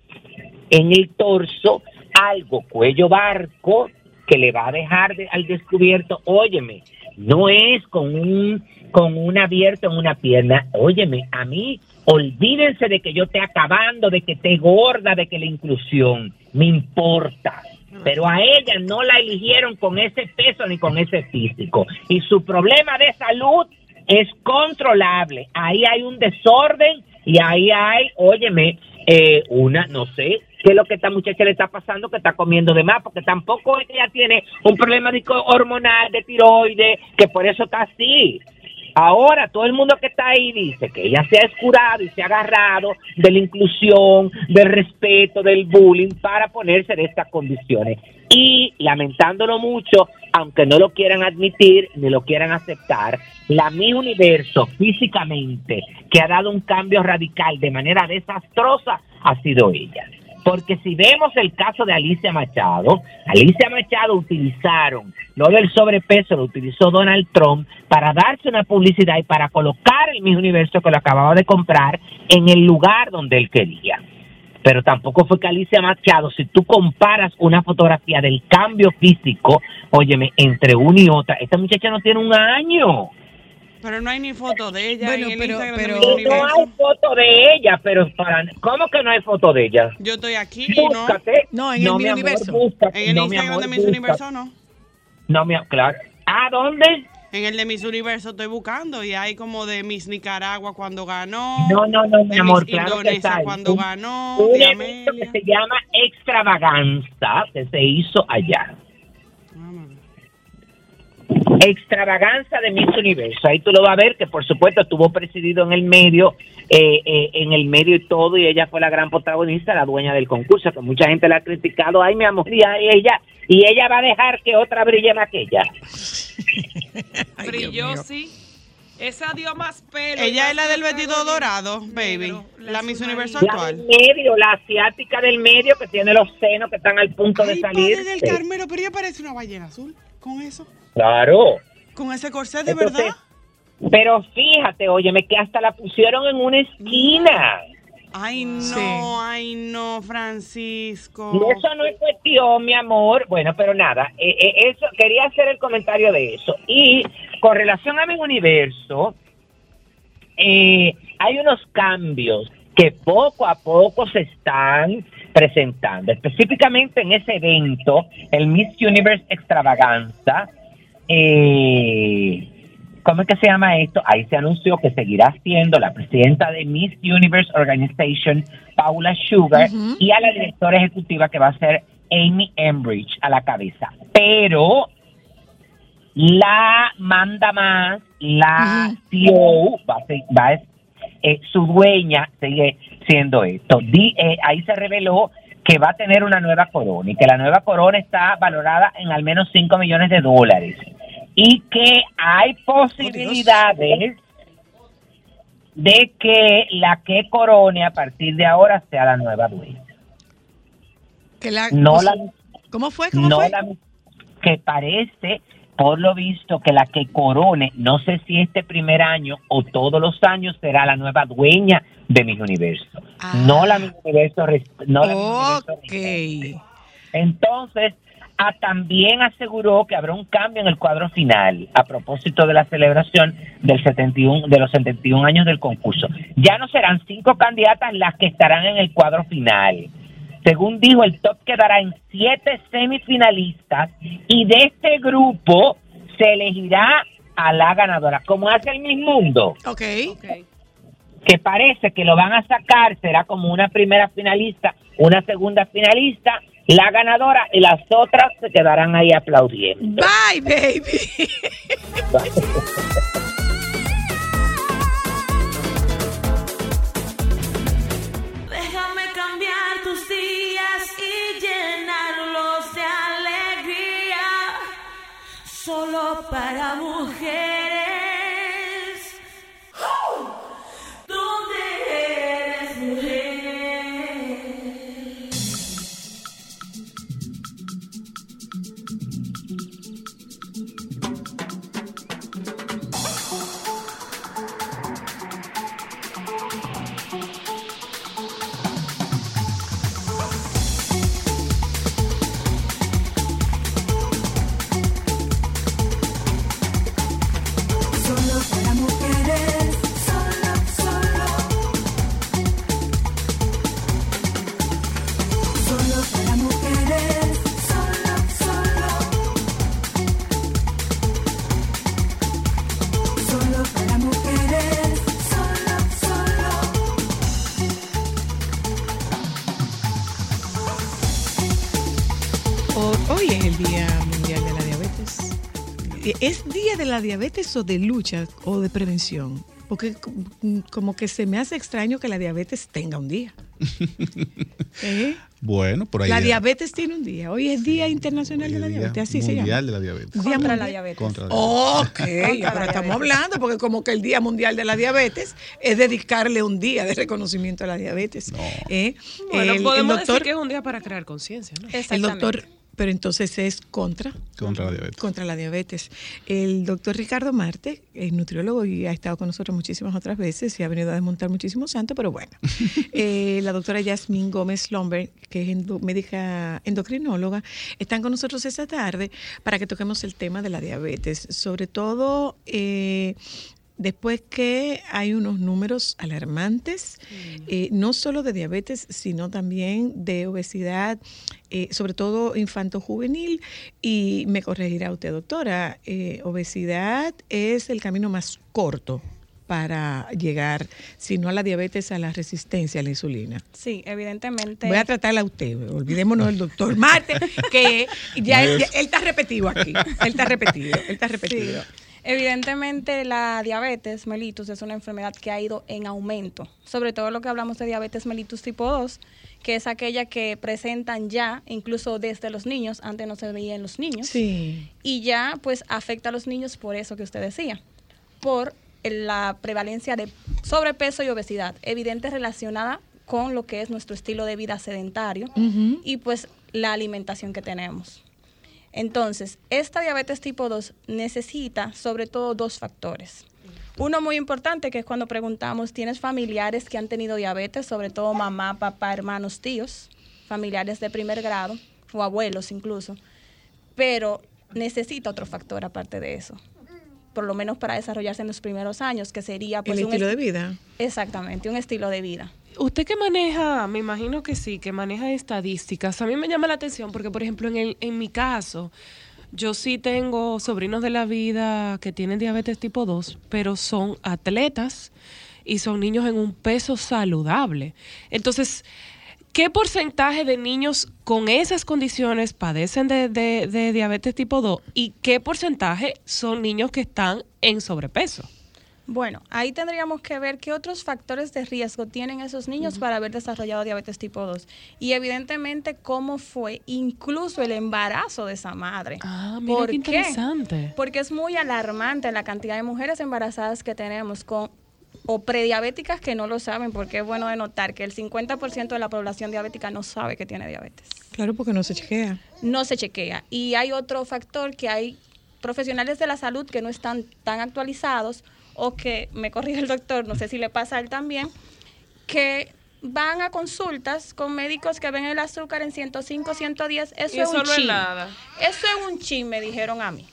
en el torso, algo cuello barco que le va a dejar de- al descubierto? Óyeme, no es con un con un abierto en una pierna. Óyeme, a mí olvídense de que yo esté acabando, de que esté gorda, de que la inclusión me importa. Pero a ella no la eligieron con ese peso ni con ese físico. Y su problema de salud es controlable. Ahí hay un desorden y ahí hay, óyeme, eh, una, no sé, qué es lo que esta muchacha le está pasando que está comiendo de más, porque tampoco ella tiene un problema hormonal, de tiroides, que por eso está así. Ahora todo el mundo que está ahí dice que ella se ha escurado y se ha agarrado de la inclusión, del respeto, del bullying para ponerse de estas condiciones. Y lamentándolo mucho, aunque no lo quieran admitir ni lo quieran aceptar, la mi universo físicamente que ha dado un cambio radical de manera desastrosa ha sido ella. Porque si vemos el caso de Alicia Machado, Alicia Machado utilizaron lo del sobrepeso, lo utilizó Donald Trump para darse una publicidad y para colocar el mismo universo que lo acababa de comprar en el lugar donde él quería. Pero tampoco fue que Alicia Machado, si tú comparas una fotografía del cambio físico, óyeme, entre una y otra, esta muchacha no tiene un año. Pero no hay ni foto de ella Bueno, en el pero- Instagram pero- Miss no hay foto de ella, pero para, ¿cómo que no hay foto de ella? Yo estoy aquí y no. Búscate. No, en el mi amor, Universo. búscate. En el No, mi Instagram amor, de Miss búscate. Universo no. No, mi amor, claro. ¿A dónde? En el de Miss Universo estoy buscando y hay como de Miss Nicaragua cuando ganó. No, no, no, mi de amor, Miss claro que Indonesia ahí. cuando Un- ganó. Un de evento que se llama Extravaganza, que se hizo allá. Extravaganza de Miss Universo. Ahí tú lo vas a ver, que por supuesto estuvo presidido en el medio, eh, eh, en el medio y todo, y ella fue la gran protagonista, la dueña del concurso, que mucha gente la ha criticado. Ay, mi amor, y ella, y ella va a dejar que otra brille más que ella. <laughs> Ay, Brilló, sí. Esa dio más pelo. Ella es la del vestido dorado, baby. negro, La Miss Universo. La actual. del medio, la asiática del medio, que tiene los senos que están al punto de salir. padre del. Carmelo, pero ella parece una ballena azul con eso. Claro. Con ese corsé de Entonces, verdad. Pero fíjate, óyeme, que hasta la pusieron en una esquina. Ay, no, Sí. ay, no, Francisco. Y eso no es cuestión, mi amor. Bueno, pero nada, eh, eh, eso quería hacer el comentario de eso. Y con relación a mi universo, eh, hay unos cambios que poco a poco se están presentando. Específicamente en ese evento, el Miss Universe Extravaganza, eh, ¿cómo es que se llama esto? Ahí se anunció que seguirá siendo la presidenta de Miss Universe Organization, Paula Sugar, y a la directora ejecutiva que va a ser Amy Embridge a la cabeza. Pero la manda más, la CEO, va a ser- va a- eh, su dueña sigue siendo esto. Di- eh, ahí se reveló que va a tener una nueva corona y que la nueva corona está valorada en al menos 5 millones de dólares y que hay posibilidades de que la que corone a partir de ahora sea la nueva dueña. Que la- No la ¿Cómo fue? ¿Cómo no fue? la que parece por lo visto que la que corone no sé si este primer año o todos los años será la nueva dueña de mi universo Ah. no la mi universo no la Universo entonces ah, también aseguró que habrá un cambio en el cuadro final a propósito de la celebración del 71 de los 71 años del concurso ya no serán cinco candidatas las que estarán en el cuadro final según dijo, el top quedará en siete semifinalistas y de este grupo se elegirá a la ganadora, como hace el Miss Mundo, Ok. Ok. que parece que lo van a sacar, será como una primera finalista, una segunda finalista La ganadora y las otras se quedarán ahí aplaudiendo. Bye, baby. <laughs> Déjame cambiar tus días y llenarlos de alegría. Solo para mujeres. La Diabetes o de lucha o de prevención? Porque co- como que se me hace extraño que la diabetes tenga un día. <laughs> ¿Eh? Bueno, por ahí. La diabetes tiene un día. Hoy es Día Internacional de la Día Diabetes, así se llama. Mundial de la diabetes. Día Contra mundial. la diabetes. Contra la diabetes. Ok, ahora estamos hablando porque como que el Día Mundial de la Diabetes es dedicarle un día de reconocimiento a la diabetes. ¿Eh? Bueno, el, el podemos doctor, decir que es un día para crear conciencia, ¿no? el doctor, pero entonces es contra Contra la diabetes. contra la diabetes. El doctor Ricardo Marte es nutriólogo y ha estado con nosotros muchísimas otras veces y ha venido a desmontar muchísimos santos, pero bueno. <laughs> Eh, la doctora Yasmín Gómez Lomber, que es endo- médica endocrinóloga, están con nosotros esta tarde para que toquemos el tema de la diabetes, sobre todo... eh, Después que hay unos números alarmantes, eh, no solo de diabetes, sino también de obesidad, eh, sobre todo infanto-juvenil. Y me corregirá usted, doctora, eh, obesidad es el camino más corto para llegar, si no a la diabetes, a la resistencia a la insulina. Sí, evidentemente. Voy a tratarla a usted, olvidémonos del doctor Marte, que ya, <laughs> ya- él está repetido aquí, él está repetido, él está repetido. Evidentemente la diabetes mellitus es una enfermedad que ha ido en aumento, sobre todo lo que hablamos de diabetes mellitus tipo 2, que es aquella que presentan ya incluso desde los niños, antes no se veía en los niños, Sí. y ya pues afecta a los niños por eso que usted decía, por la prevalencia de sobrepeso y obesidad, evidente relacionada con lo que es nuestro estilo de vida sedentario y pues la alimentación que tenemos. Entonces, esta diabetes tipo 2 necesita sobre todo dos factores. Uno muy importante que es cuando preguntamos, ¿tienes familiares que han tenido diabetes? Sobre todo mamá, papá, hermanos, tíos, familiares de primer grado o abuelos incluso. Pero necesita otro factor aparte de eso. Por lo menos para desarrollarse en los primeros años, que sería pues el un estilo de vida. Exactamente, un estilo de vida. Usted que maneja, me imagino que sí, que maneja estadísticas. A mí me llama la atención porque, por ejemplo, en, el, en mi caso, yo sí tengo sobrinos de la vida que tienen diabetes tipo 2, pero son atletas y son niños en un peso saludable. Entonces, ¿qué porcentaje de niños con esas condiciones padecen de, de- de diabetes tipo 2 y qué porcentaje son niños que están en sobrepeso? Bueno, ahí tendríamos que ver qué otros factores de riesgo tienen esos niños para haber desarrollado diabetes tipo 2. Y evidentemente cómo fue incluso el embarazo de esa madre. Ah, mira ¿Por qué interesante. Porque es muy alarmante la cantidad de mujeres embarazadas que tenemos con o prediabéticas que no lo saben, porque es bueno de notar que el 50% de la población diabética no sabe que tiene diabetes Claro, porque no se chequea. no se chequea. Y hay otro factor que hay profesionales de la salud que no están tan actualizados o que, me corrige el doctor, no sé si le pasa a él también, que van a consultas con médicos que ven el azúcar en 105, 110, eso, Y es eso un no es chin. nada. Eso es un chin, me dijeron a mí.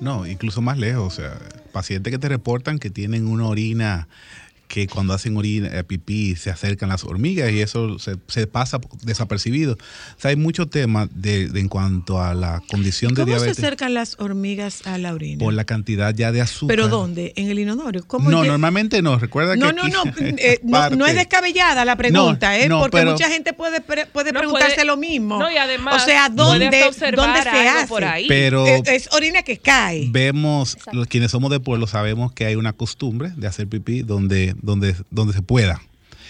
No, incluso más lejos. O sea, pacientes que te reportan que tienen una orina que cuando hacen orina, eh, pipí, se acercan las hormigas y eso se, se pasa desapercibido. O sea, hay muchos temas de, de en cuanto a la condición de ¿Cómo se diabetes acercan las hormigas a la orina? por la cantidad ya de azúcar. ¿Pero dónde? ¿En el inodoro? ¿Cómo No, normalmente no. Recuerda que No, no, aquí no, hay <laughs> eh, no, no es descabellada la pregunta, No, ¿eh? no, porque pero- mucha gente puede, pre- puede No, preguntarse puede- lo mismo. no, y además o sea, puede ¿dónde, dónde se hace? por ahí. Pero es orina que cae. vemos, los quienes somos de pueblo, sabemos que hay una costumbre de hacer pipí donde, donde, donde se pueda.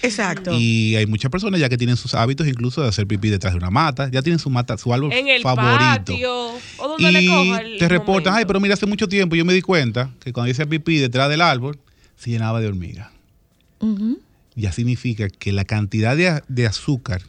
Exacto. Y hay muchas personas ya que tienen sus hábitos incluso de hacer pipí detrás de una mata, ya tienen su mata, su árbol En el favorito. patio. O donde le y coja el te reportan, ay, pero mira, hace mucho tiempo yo me di cuenta que cuando hacía pipí detrás del árbol, se llenaba de hormigas. Ya significa que la cantidad de, de azúcar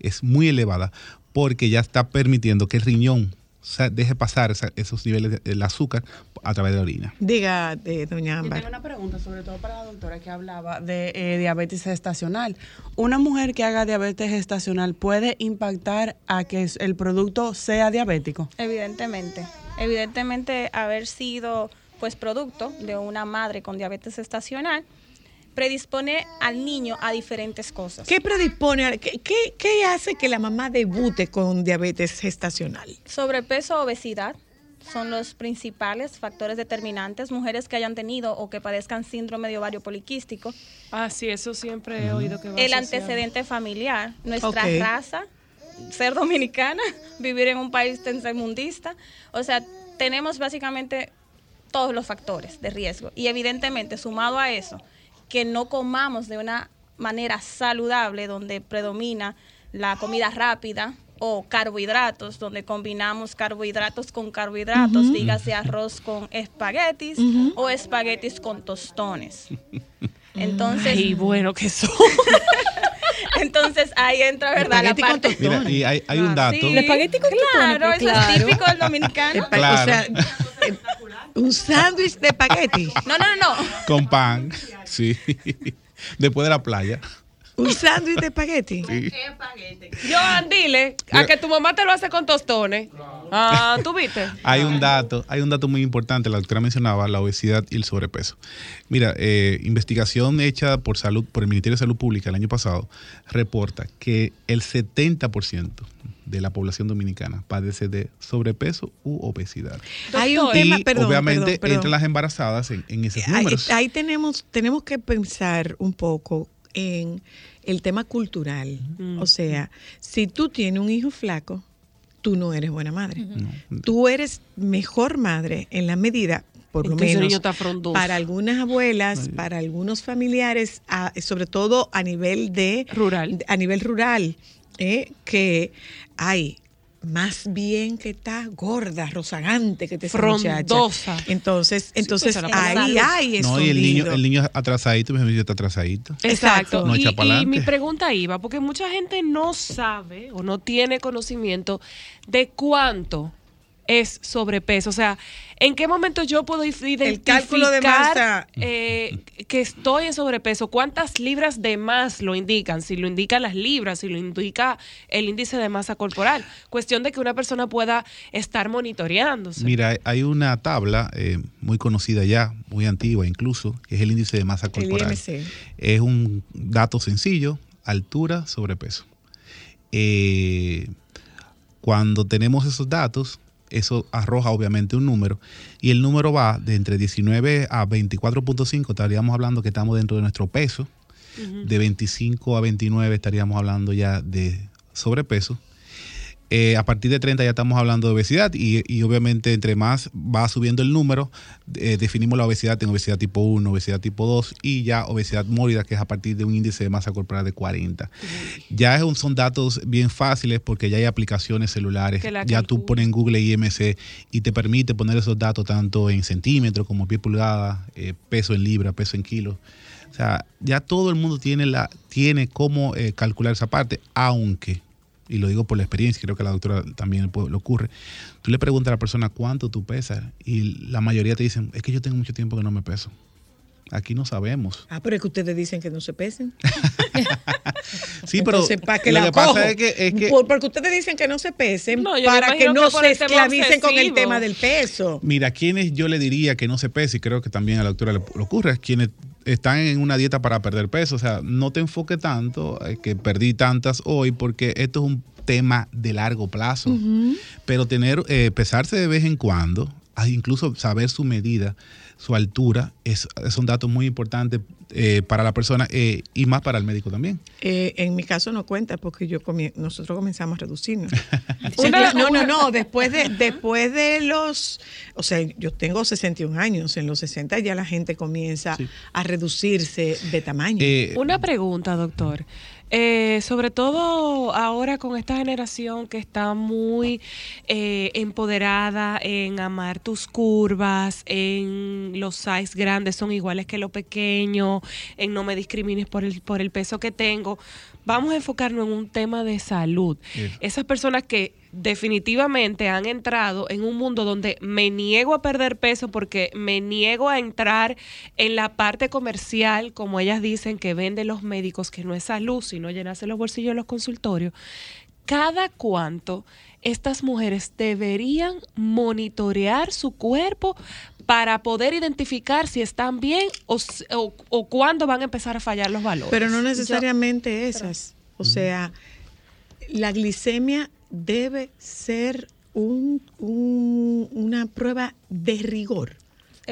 es muy elevada porque ya está permitiendo que el riñón sea, deje pasar esa- esos niveles del azúcar a través de la orina. Diga, eh, doña Yo Ámbar. tengo una pregunta, sobre todo para la doctora que hablaba de eh, diabetes gestacional. ¿Una mujer que haga diabetes gestacional puede impactar a que el producto sea diabético? Evidentemente. Evidentemente, haber sido pues producto de una madre con diabetes estacional predispone al niño a diferentes cosas. ¿Qué predispone? a- ¿Qué, qué, qué hace que la mamá debute con diabetes gestacional? Sobrepeso, obesidad son los principales factores determinantes. Mujeres que hayan tenido o que padezcan síndrome de ovario poliquístico. Ah, sí, eso siempre he oído que va El asociado. antecedente familiar, nuestra raza, ser dominicana, <laughs> vivir en un país tercermundista. O sea, tenemos básicamente todos los factores de riesgo. Y evidentemente, sumado a eso, que no comamos de una manera saludable, donde predomina la comida rápida o carbohidratos, donde combinamos carbohidratos con carbohidratos, dígase arroz con espaguetis o espaguetis con tostones. <laughs> Entonces, Ay, bueno, que son. <laughs> entonces ahí entra, ¿verdad? La con parte. Mira, y hay, hay un dato. Sí, El espagueti con claro, tostones, eso pues, es típico del dominicano. Espa- Claro. O sea, un sándwich de espagueti. No, no, no, no. con pan, sí. Después de la playa. Un sándwich de espagueti. Sí. Joan, dile, a que tu mamá te lo hace con tostones. Ah, ¿tú viste? Hay un dato, hay un dato muy importante, la doctora mencionaba la obesidad y el sobrepeso. Mira, eh, investigación hecha por salud, por el Ministerio de Salud Pública el año pasado, reporta que el 70% de la población dominicana padece de sobrepeso u obesidad. Hay un Doctor. tema, y perdón, obviamente perdón, perdón. entre las embarazadas en, en esos Ahí, números. ahí tenemos, tenemos que pensar un poco en el tema cultural. O sea, si tú tienes un hijo flaco, tú no eres buena madre. Tú eres mejor madre en la medida, por lo menos, para algunas abuelas, para algunos familiares, a- sobre todo a nivel de Rural. a nivel rural, ¿eh? que hay más bien que está gorda, rozagante que te. Frondosa. Entonces, entonces pues, a la ahí hay no, y el niño, el niño atrasadito, mi amigo está atrasadito. Exacto. No y, y mi pregunta iba, porque mucha gente no sabe o no tiene conocimiento de cuánto es sobrepeso. O sea, ¿en qué momento yo puedo identificar cálculo de masa. eh, que estoy en sobrepeso? ¿Cuántas libras de más lo indican? Si lo indican las libras, si lo indica el índice de masa corporal. Cuestión de que una persona pueda estar monitoreándose. Mira, hay una tabla eh, muy conocida ya, muy antigua incluso, que es el índice de masa El corporal. IMC. Es un dato sencillo, altura, sobrepeso. Eh, cuando tenemos esos datos, eso arroja obviamente un número y el número va de entre 19 a 24.5, estaríamos hablando que estamos dentro de nuestro peso, de 25 a 29 estaríamos hablando ya de sobrepeso. Eh, a partir de 30 ya estamos hablando de obesidad y, y obviamente entre más va subiendo el número, eh, definimos la obesidad en obesidad tipo 1, obesidad tipo 2 y ya obesidad mórbida, que es a partir de un índice de masa corporal de 40. Ya es son datos bien fáciles porque ya hay aplicaciones celulares, ya tú pones en Google IMC y te permite poner esos datos tanto en centímetros como pie pulgada, eh, peso en libra, peso en kilo. O sea, ya todo el mundo tiene la tiene cómo eh, calcular esa parte, aunque y lo digo por la experiencia, creo que a la doctora también le ocurre. Tú le preguntas a la persona cuánto tú pesas y la mayoría te dicen, es que yo tengo mucho tiempo que no me peso. Aquí no sabemos. Ah, pero es que ustedes dicen que no se pesen. <laughs> Sí, pero Entonces, ¿para qué lo la que pasa es que, es que Por- porque ustedes dicen que no se pesen No, para que no que se esclavicen con el tema del peso. Mira, quienes yo le diría que no se pese, y creo que también a la doctora le, le ocurre, es quienes están en una dieta para perder peso. O sea, no te enfoque tanto eh, que perdí tantas hoy porque esto es un tema de largo plazo. Pero tener, eh, pesarse de vez en cuando, incluso saber su medida, su altura, es, son datos muy importantes eh, para la persona eh, y más para el médico también. Eh, en mi caso no cuenta porque yo comie- nosotros comenzamos a reducirnos. <laughs> Una- no, no, no, después de, después de los, o sea, yo tengo 61 años, en los 60 ya la gente comienza Sí. a reducirse de tamaño. Eh, Una pregunta, doctor. Eh, sobre todo ahora con esta generación que está muy eh, empoderada en amar tus curvas, en los size grandes son iguales que lo pequeño, en no me discrimines por el, por el peso que tengo. Vamos a enfocarnos en un tema de salud. Esas personas que definitivamente han entrado en un mundo donde me niego a perder peso porque me niego a entrar en la parte comercial, como ellas dicen, que venden los médicos, que no es salud, sino llenarse los bolsillos en los consultorios. ¿Cada cuánto estas mujeres deberían monitorear su cuerpo para poder identificar si están bien o, s- o, o cuándo van a empezar a fallar los valores? Pero no necesariamente esas. O sea, la glicemia debe ser un- un- una prueba de rigor.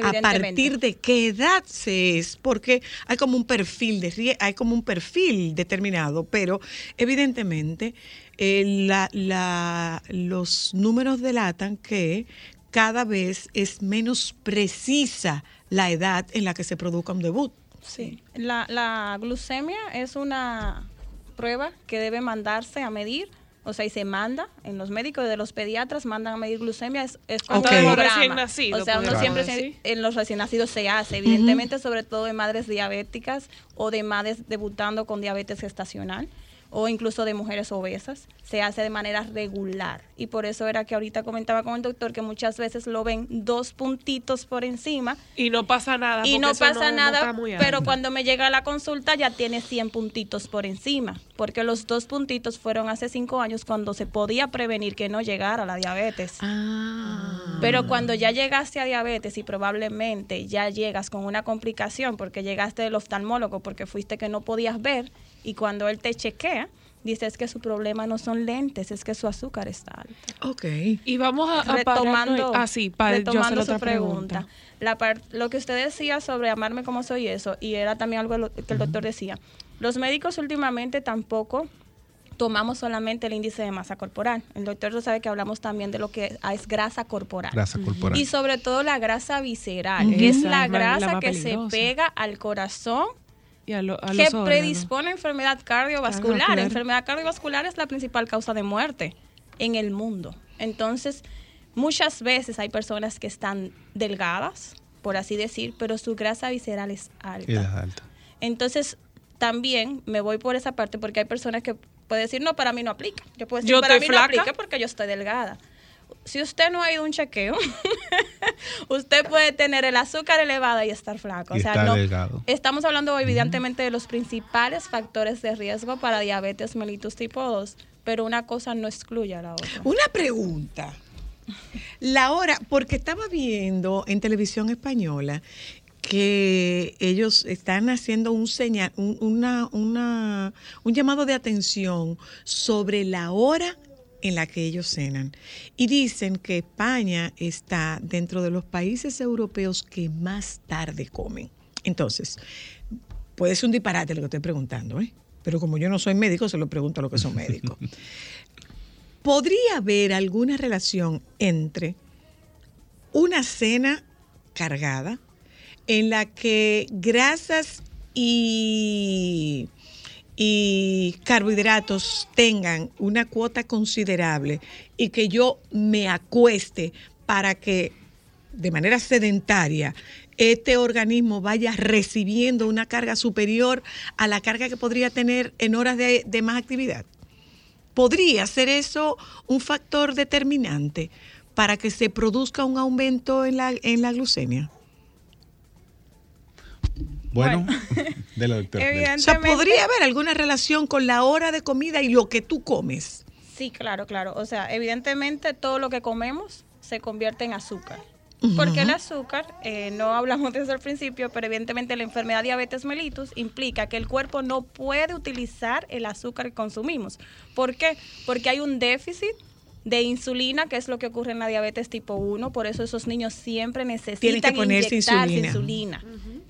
A partir de qué edad se es, porque hay como un perfil de hay como un perfil determinado, pero evidentemente eh, la- la- los números delatan que cada vez es menos precisa la edad en la que se produzca un debut. Sí. La, la glucemia es una prueba que debe mandarse a medir, o sea, y se manda en los médicos de los pediatras mandan a medir glucemia, es, es como un recién nacidos, O sea, uno podríamos siempre se- en los recién nacidos se hace, evidentemente, sobre todo en madres diabéticas o de madres debutando con diabetes gestacional o incluso de mujeres obesas, se hace de manera regular. Y por eso era que ahorita comentaba con el doctor que muchas veces lo ven dos puntitos por encima y no pasa nada. y no pasa no nada, pero cuando me llega a la consulta ya tiene 100 puntitos por encima, porque los dos puntitos fueron hace cinco años cuando se podía prevenir que no llegara la diabetes. Ah. Pero cuando ya llegaste a diabetes y probablemente ya llegas con una complicación porque llegaste del oftalmólogo porque fuiste que no podías ver y cuando él te chequea, dices que su problema no son lentes, es que su azúcar está alta Ok. Y vamos a, a retomando, pararnos- ah, sí, para yo hacer retomando otra su pregunta. La par- lo que usted decía sobre amarme como soy eso, y era también algo que el doctor decía, los médicos últimamente tampoco tomamos solamente el índice de masa corporal. El doctor lo sabe que hablamos también de lo que es grasa corporal. grasa corporal. Y sobre todo la grasa visceral, que es la es grasa que se pega al corazón Y a lo- a que los predispone a enfermedad cardiovascular. Cardiovascular. Enfermedad cardiovascular es la principal causa de muerte en el mundo. Entonces, muchas veces hay personas que están delgadas, por así decir, pero su grasa visceral es alta. Edad alta. Entonces, también me voy por esa parte porque hay personas que pueden decir, no, para mí no aplica. Yo puedo decir, Yo para mí no aplica porque yo estoy delgada. Si usted no ha ido a un chequeo, <laughs> usted puede tener el azúcar elevada y estar flaco. Y o sea, estar no, delgado. Estamos hablando evidentemente de los principales factores de riesgo para diabetes mellitus tipo 2, pero una cosa no excluye a la otra. Una pregunta. La hora, porque estaba viendo en televisión española que ellos están haciendo un señal, un, una, una- un llamado de atención sobre la hora en la que ellos cenan. Y dicen que España está dentro de los países europeos que más tarde comen. Entonces, puede ser un disparate lo que estoy preguntando, ¿eh? pero como yo no soy médico, se lo pregunto a los que son médicos. <laughs> ¿Podría haber alguna relación entre una cena cargada en la que grasas y, y carbohidratos tengan una cuota considerable y que yo me acueste para que de manera sedentaria este organismo vaya recibiendo una carga superior a la carga que podría tener en horas de, más actividad? ¿Podría ser eso un factor determinante para que se produzca un aumento en la, en la glucemia? Bueno, <laughs> de la doctora. O sea, ¿podría haber alguna relación con la hora de comida y lo que tú comes? Sí, claro, claro. O sea, evidentemente todo lo que comemos se convierte en azúcar. Porque el azúcar, eh, no hablamos de eso al principio, pero evidentemente la enfermedad diabetes mellitus implica que el cuerpo no puede utilizar el azúcar que consumimos. ¿Por qué? Porque hay un déficit de insulina, que es lo que ocurre en la diabetes tipo 1, por eso esos niños siempre necesitan ponerse inyectarse insulina. insulina,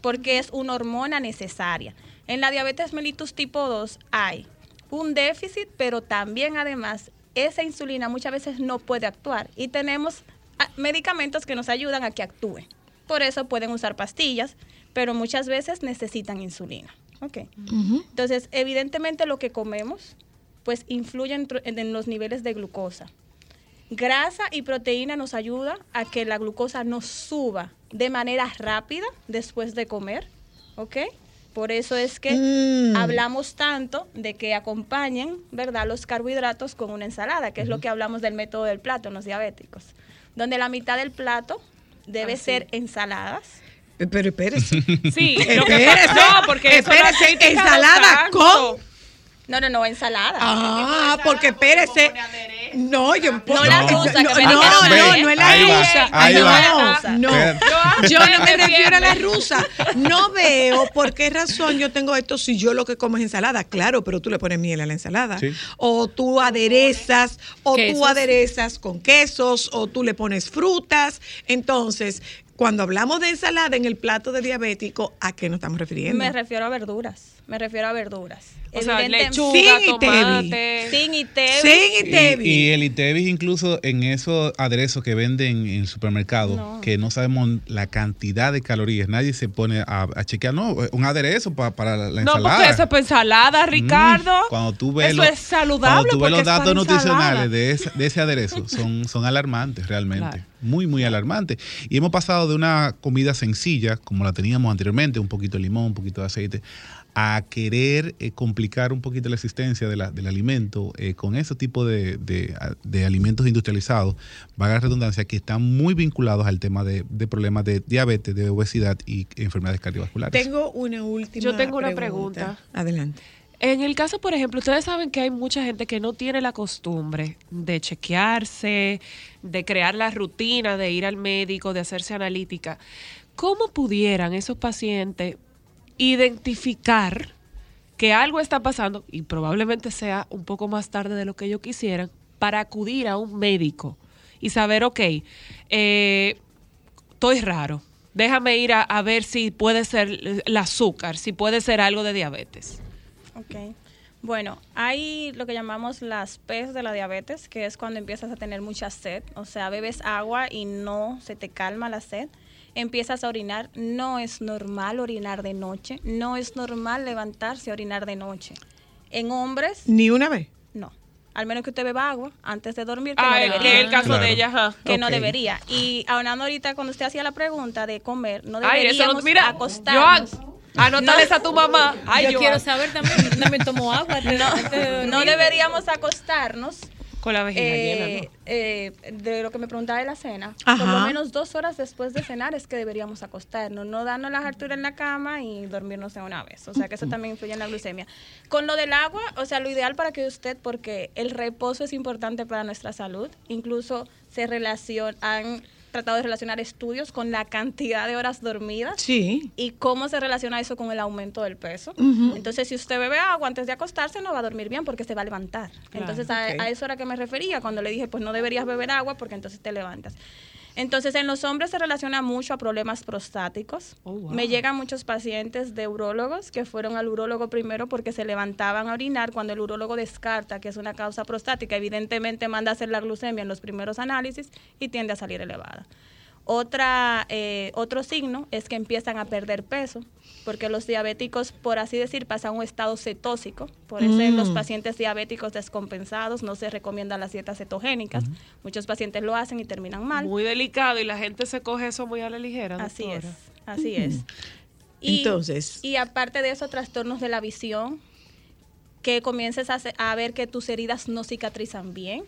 porque es una hormona necesaria. En la diabetes mellitus tipo 2 hay un déficit, pero también además esa insulina muchas veces no puede actuar y tenemos ah, medicamentos que nos ayudan a que actúe. Por eso pueden usar pastillas, pero muchas veces necesitan insulina. Ok. Entonces, evidentemente lo que comemos, pues influye en los niveles de glucosa. Grasa y proteína nos ayuda a que la glucosa no suba de manera rápida después de comer, ¿ok? Por eso es que Mm. hablamos tanto de que acompañen, ¿verdad?, los carbohidratos con una ensalada, que es lo que hablamos del método del plato en los diabéticos, donde la mitad del plato debe ser ensaladas. Pero espérese. <laughs> Sí, <laughs> Espérese, no, porque eso no ha espérese, ensalada tanto. con No, no, no, ensalada. Ah, porque espérese. No, yo No la rusa, no, no, no, es la Ahí va, rusa. ahí no, va. no, yo no me refiero a la rusa. No veo por qué razón yo tengo esto si yo lo que como es ensalada. Claro, pero tú le pones miel a la ensalada. Sí. O tú aderezas, o tú aderezas con quesos, o tú le pones frutas. Entonces, cuando hablamos de ensalada en el plato de diabético, ¿a qué nos estamos refiriendo? Me refiero a verduras. Me refiero a verduras. O sea, lechuga, Sin tomate. Sin Itevi. Sin Y, Itevi. y el Itevis incluso en esos aderezos que venden en el supermercado, No. que no sabemos la cantidad de calorías, nadie se pone a, a chequear, no, un aderezo pa- para la No, ensalada. porque eso es para ensalada, Ricardo. Mm, cuando tú ves eso los- es saludable. Cuando tú ves los datos nutricionales de ese, de ese aderezo, <laughs> son, son alarmantes realmente. Claro. Muy, muy alarmantes. Y hemos pasado de una comida sencilla, como la teníamos anteriormente, un poquito de limón, un poquito de aceite, a querer eh, complicar un poquito la existencia de la- del alimento eh, con ese tipo de, de- de alimentos industrializados, vaga la redundancia, que están muy vinculados al tema de, de problemas de diabetes, de obesidad y enfermedades cardiovasculares. Tengo una última Yo tengo una pregunta. Adelante. En el caso, por ejemplo, ustedes saben que hay mucha gente que no tiene la costumbre de chequearse, de crear la rutina, de ir al médico, de hacerse analítica. ¿Cómo pudieran esos pacientes identificar que algo está pasando y probablemente sea un poco más tarde de lo que ellos quisieran para acudir a un médico y saber, ok, eh, estoy raro, déjame ir a, ver si puede ser el azúcar, si puede ser algo de diabetes. Ok. Bueno, hay lo que llamamos las P's de la diabetes, que es cuando empiezas a tener mucha sed, o sea, bebes agua y no se te calma la sed, empiezas a orinar, no es normal orinar de noche, no es normal levantarse a orinar de noche. En hombres, Ni una vez. no. Al menos que usted beba agua antes de dormir, que Ah, no el- debería. que el caso Claro. de ella, ajá. que no debería. Y hablando ahorita cuando usted hacía la pregunta de comer, no Ay, eso deberíamos no, mira, acostarnos. Joan, anótales a tu mamá. Ay, yo quiero saber también, yo también tomo agua. <laughs> No, no deberíamos acostarnos Con la vejiga eh, llena, ¿no? eh, de lo que me preguntaba de la cena, por lo menos dos horas después de cenar es que deberíamos acostarnos, no darnos las alturas en la cama y dormirnos de una vez. O sea que eso también influye en la glucemia. Con lo del agua, o sea, lo ideal para que usted, porque el reposo es importante para nuestra salud, incluso se relaciona, han tratado de relacionar estudios con la cantidad de horas dormidas Sí. y cómo se relaciona eso con el aumento del peso. Entonces, si usted bebe agua antes de acostarse, no va a dormir bien porque se va a levantar. entonces, a, a eso era que me refería cuando le dije, pues no deberías beber agua porque entonces te levantas. Entonces, en los hombres se relaciona mucho a problemas prostáticos. Oh, wow. Me llegan muchos pacientes de urólogos que fueron al urólogo primero porque se levantaban a orinar cuando el urólogo descarta que es una causa prostática. Evidentemente manda a hacer la glucemia en los primeros análisis y tiende a salir elevada. Otra, eh, otro signo es que empiezan a perder peso, porque los diabéticos, por así decir, pasan a un estado cetósico. Por eso en los Mm. pacientes diabéticos descompensados no se recomiendan las dietas cetogénicas. Muchos pacientes lo hacen y terminan mal. Muy delicado y la gente se coge eso muy a la ligera. Así es, doctora. así es. Y- Entonces. Y aparte de eso, trastornos de la visión, que comiences a ver que tus heridas no cicatrizan bien.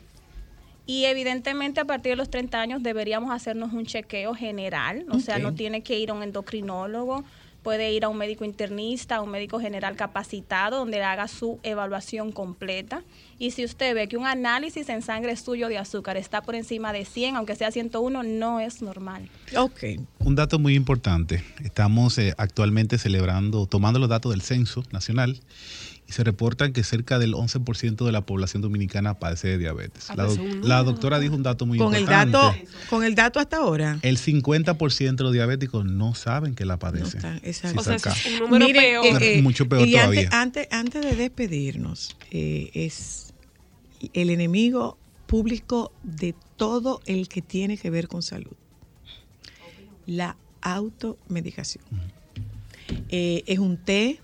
Y evidentemente a partir de los 30 años deberíamos hacernos un chequeo general, o sea, no tiene que ir a un endocrinólogo. puede ir a un médico internista, a un médico general capacitado, donde le haga su evaluación completa. Y si usted ve que un análisis en sangre suyo de azúcar está por encima de 100, aunque sea 101, no es normal. Ok. Un dato muy importante. Estamos eh, actualmente celebrando, tomando los datos del censo nacional y se reportan que cerca del 11% de la población dominicana padece de diabetes. La, doc- la doctora dijo un dato muy Con el importante. dato, con el dato hasta ahora. El 50% de los diabéticos no saben que la padecen. está, Sí, exacto. O sea, cerca. eso es un número Miren, peor. eh, eh, Mucho peor y todavía. Antes, antes, antes de despedirnos, eh, es el enemigo público de todo el que tiene que ver con salud. La automedicación. Eh, es un té,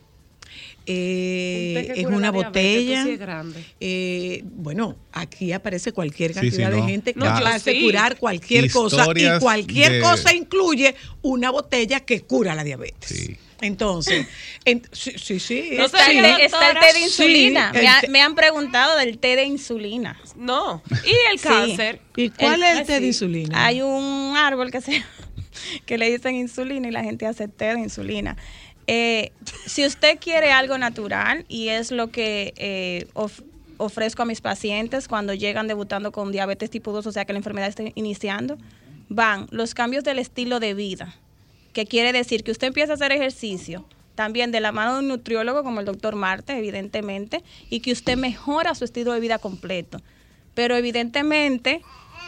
eh, es una botella. tú sí es grande. Eh, bueno, aquí aparece cualquier cantidad sí, de no. gente que No, hace sí. curar cualquier cosa y cualquier de- cosa incluye una botella que cura la diabetes. Sí. Entonces, <laughs> en- sí, sí, sí. No Está, el, té- está el té de insulina. me, ha- me han preguntado del té de insulina. No. Y el Sí. cáncer. ¿Y cuál El- es el té de insulina? Hay un árbol que se <laughs> que le dicen insulina y la gente hace té de insulina. Eh, si usted quiere algo natural y es lo que eh, of- ofrezco a mis pacientes cuando llegan debutando con diabetes tipo 2, o sea que la enfermedad está iniciando, van los cambios del estilo de vida, que quiere decir que usted empieza a hacer ejercicio, también de la mano de un nutriólogo como el doctor Marte, evidentemente, y que usted mejora su estilo de vida completo. Pero evidentemente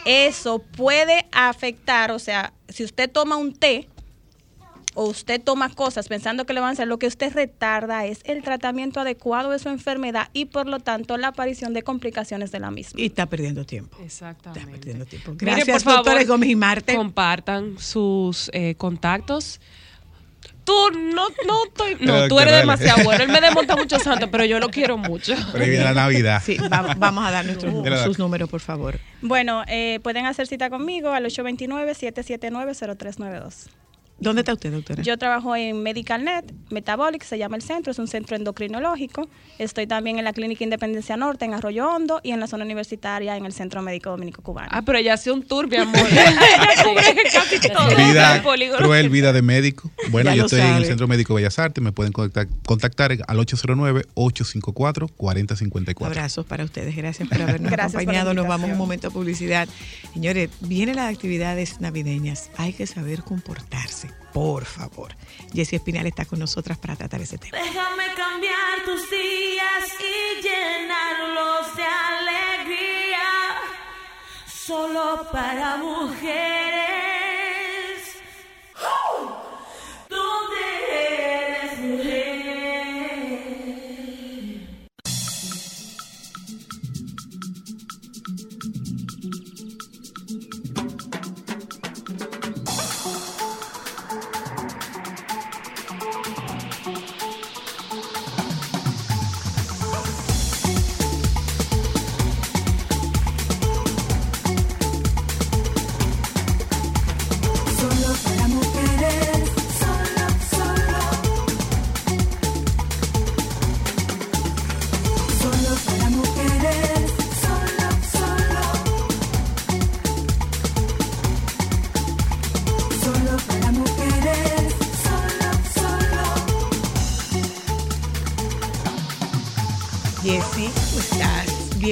eso puede afectar, o sea, si usted toma un té o usted toma cosas pensando que le van a hacer, lo que usted retarda es el tratamiento adecuado de su enfermedad y por lo tanto la aparición de complicaciones de la misma. Y está perdiendo tiempo. Exactamente. Está perdiendo tiempo. Mire, Gracias, por favor, doctora Gómez y Marte. Compartan sus eh, contactos. Tú no, no estoy, no, <laughs> tú eres demasiado bueno. Él me desmonta mucho <laughs> santo, pero yo lo quiero mucho. Pero viene la Navidad. Sí, va- vamos a dar nuestros, <laughs> Mira, sus números, por favor. Bueno, eh, pueden hacer cita conmigo al 829-779-0392. ¿Dónde está usted, doctora? Yo trabajo en MedicalNet, Metabolic se llama el centro, es un centro endocrinológico. Estoy también en la Clínica Independencia Norte, en Arroyo Hondo, y en la zona universitaria, en el Centro Médico Dominico Cubano. Ah, pero ella hace un tour, mi <laughs> amor. ella cubre casi todo Vida, el polígono. cruel vida de médico. Bueno, Ya yo estoy en el. Centro Médico Bellas Artes. Me pueden contactar, contactar al 809-854-4054. Abrazos para ustedes. Gracias por habernos <laughs> Gracias por acompañado. Nos vamos a un momento de publicidad. Señores, vienen las actividades navideñas. Hay que saber comportarse, por favor. Jessie Espinal está con nosotras para tratar ese tema. Déjame cambiar tus días y llenarlos de alegría. Solo para mujeres.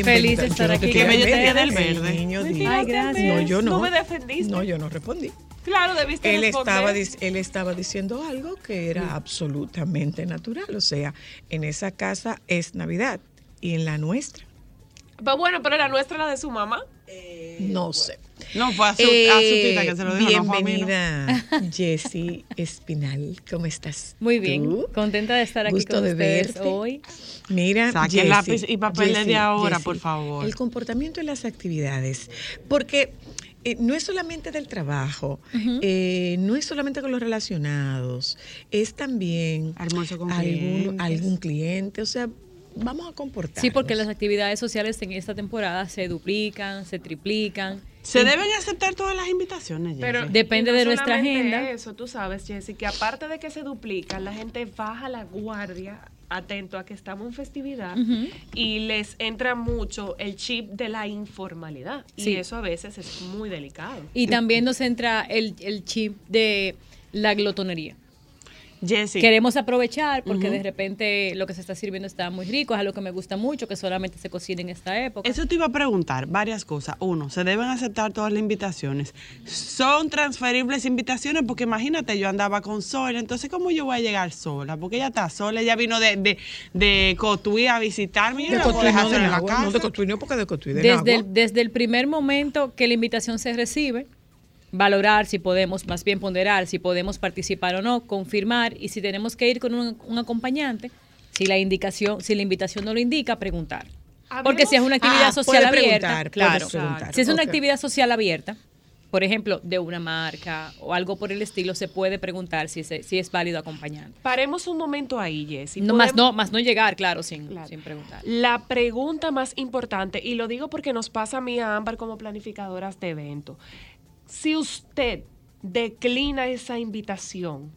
Feliz de estar no te aquí. Que tenía del el verde. niño dijo- Ay, gracias. No, yo no. No me defendiste. No, yo no respondí. Claro, debiste Él responder. estaba, él estaba diciendo algo que era absolutamente natural. O sea, en esa casa es Navidad y en la nuestra, Pero bueno, pero la nuestra, la de su mamá. No sé. No, fue a su, Eh, a su tita que se lo dijo, no fue a mí, ¿no? bienvenida, <laughs> Jessie Espinal. ¿Cómo estás? Muy bien, ¿Tú? contenta de estar aquí Gusto con de ustedes verte. hoy. Mira, Jessie, lápiz y papel desde Jessie, ahora, Jessie, por favor. El comportamiento en las actividades, porque eh, no es solamente del trabajo, eh, no es solamente con los relacionados, es también con algún, algún cliente, o sea, vamos a comportarnos. Sí, porque las actividades sociales en esta temporada se duplican, se triplican. ¿Se deben aceptar todas las invitaciones? Pero Jessie? Depende no de nuestra agenda. Eso, tú sabes, Jessy, que aparte de que se duplican, la gente baja la guardia atento a que estamos en festividad y les entra mucho el chip de la informalidad. Sí. Y eso a veces es muy delicado. Y también nos entra el, el chip de la glotonería. Queremos aprovechar porque de repente lo que se está sirviendo está muy rico, es algo que me gusta mucho, que solamente se cocina en esta época. Eso te iba a preguntar varias cosas. Uno, ¿se deben aceptar todas las invitaciones? ¿Son transferibles invitaciones? Porque imagínate, yo andaba con Sola, entonces ¿cómo yo voy a llegar sola? Porque ella está sola, ella vino de, de, de Cotuí a visitarme yo De no la puedo Cotuí, dejar no de en la casa. no de Cotuí, no, porque de Cotuí, de desde el, desde el primer momento que la invitación se recibe, valorar si podemos, más bien ponderar si podemos participar o no, confirmar y si tenemos que ir con un, un acompañante, si la indicación, si la invitación no lo indica, preguntar. Porque si es una actividad Ah, social abierta, claro. Si es una actividad social abierta, por ejemplo, de una marca o algo por el estilo, se puede preguntar si, se- si es válido acompañante. Paremos un momento ahí, Jessy. No, más, no, más no llegar, claro, sin, sin preguntar. La pregunta más importante, y lo digo porque nos pasa a mí a Ámbar como planificadoras de evento. Si usted declina esa invitación,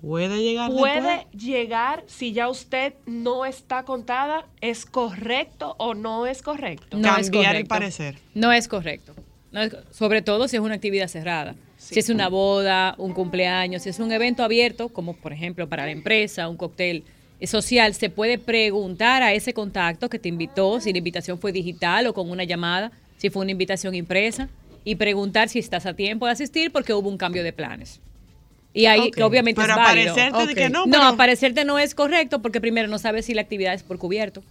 ¿Puede llegar puede después? llegar si ya usted no está contada, ¿es correcto o no es correcto? No es Cambiar el correcto. parecer. No es correcto. No es- sobre todo si es una actividad cerrada. Si es una boda, un cumpleaños, si es un evento abierto, como por ejemplo para la empresa, un cóctel social, se puede preguntar a ese contacto que te invitó, si la invitación fue digital o con una llamada, si fue una invitación impresa, y preguntar si estás a tiempo de asistir porque hubo un cambio de planes. Y ahí, Ok. que obviamente Pero es válido. aparecerte de que no, No, pero- aparecerte no es correcto porque primero no sabes si la actividad es por cubierto,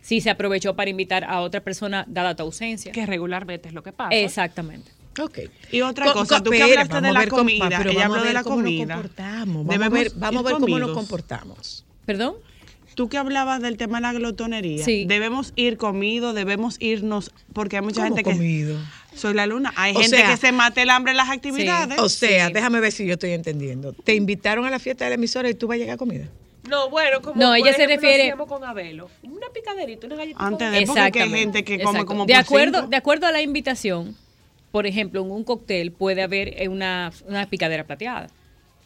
si se aprovechó para invitar a otra persona dada tu ausencia. Que regularmente es lo que pasa. Exactamente. Ok. Y otra Co- cosa, co- tú que hablaste de la comida, pero ella habló de la comida. comportamos, vamos a ver, vamos a ver cómo nos comportamos. ¿Perdón? Tú que hablabas del tema de la glotonería, Sí. debemos ir comido, debemos irnos, porque hay mucha ¿Cómo gente que... comido? Soy la luna. Hay O gente sea- que se mate el hambre en las actividades. O sea, déjame ver si yo estoy entendiendo. Te invitaron a la fiesta de la emisora y tú vas a llegar a comida. No, bueno, como No, ella se refiere- con Abelo. Una picaderita, una galletita. Antes de porque hay gente que come como de acuerdo, cinco. de acuerdo a la invitación, por ejemplo, en un cóctel puede haber eh, una, una picadera plateada.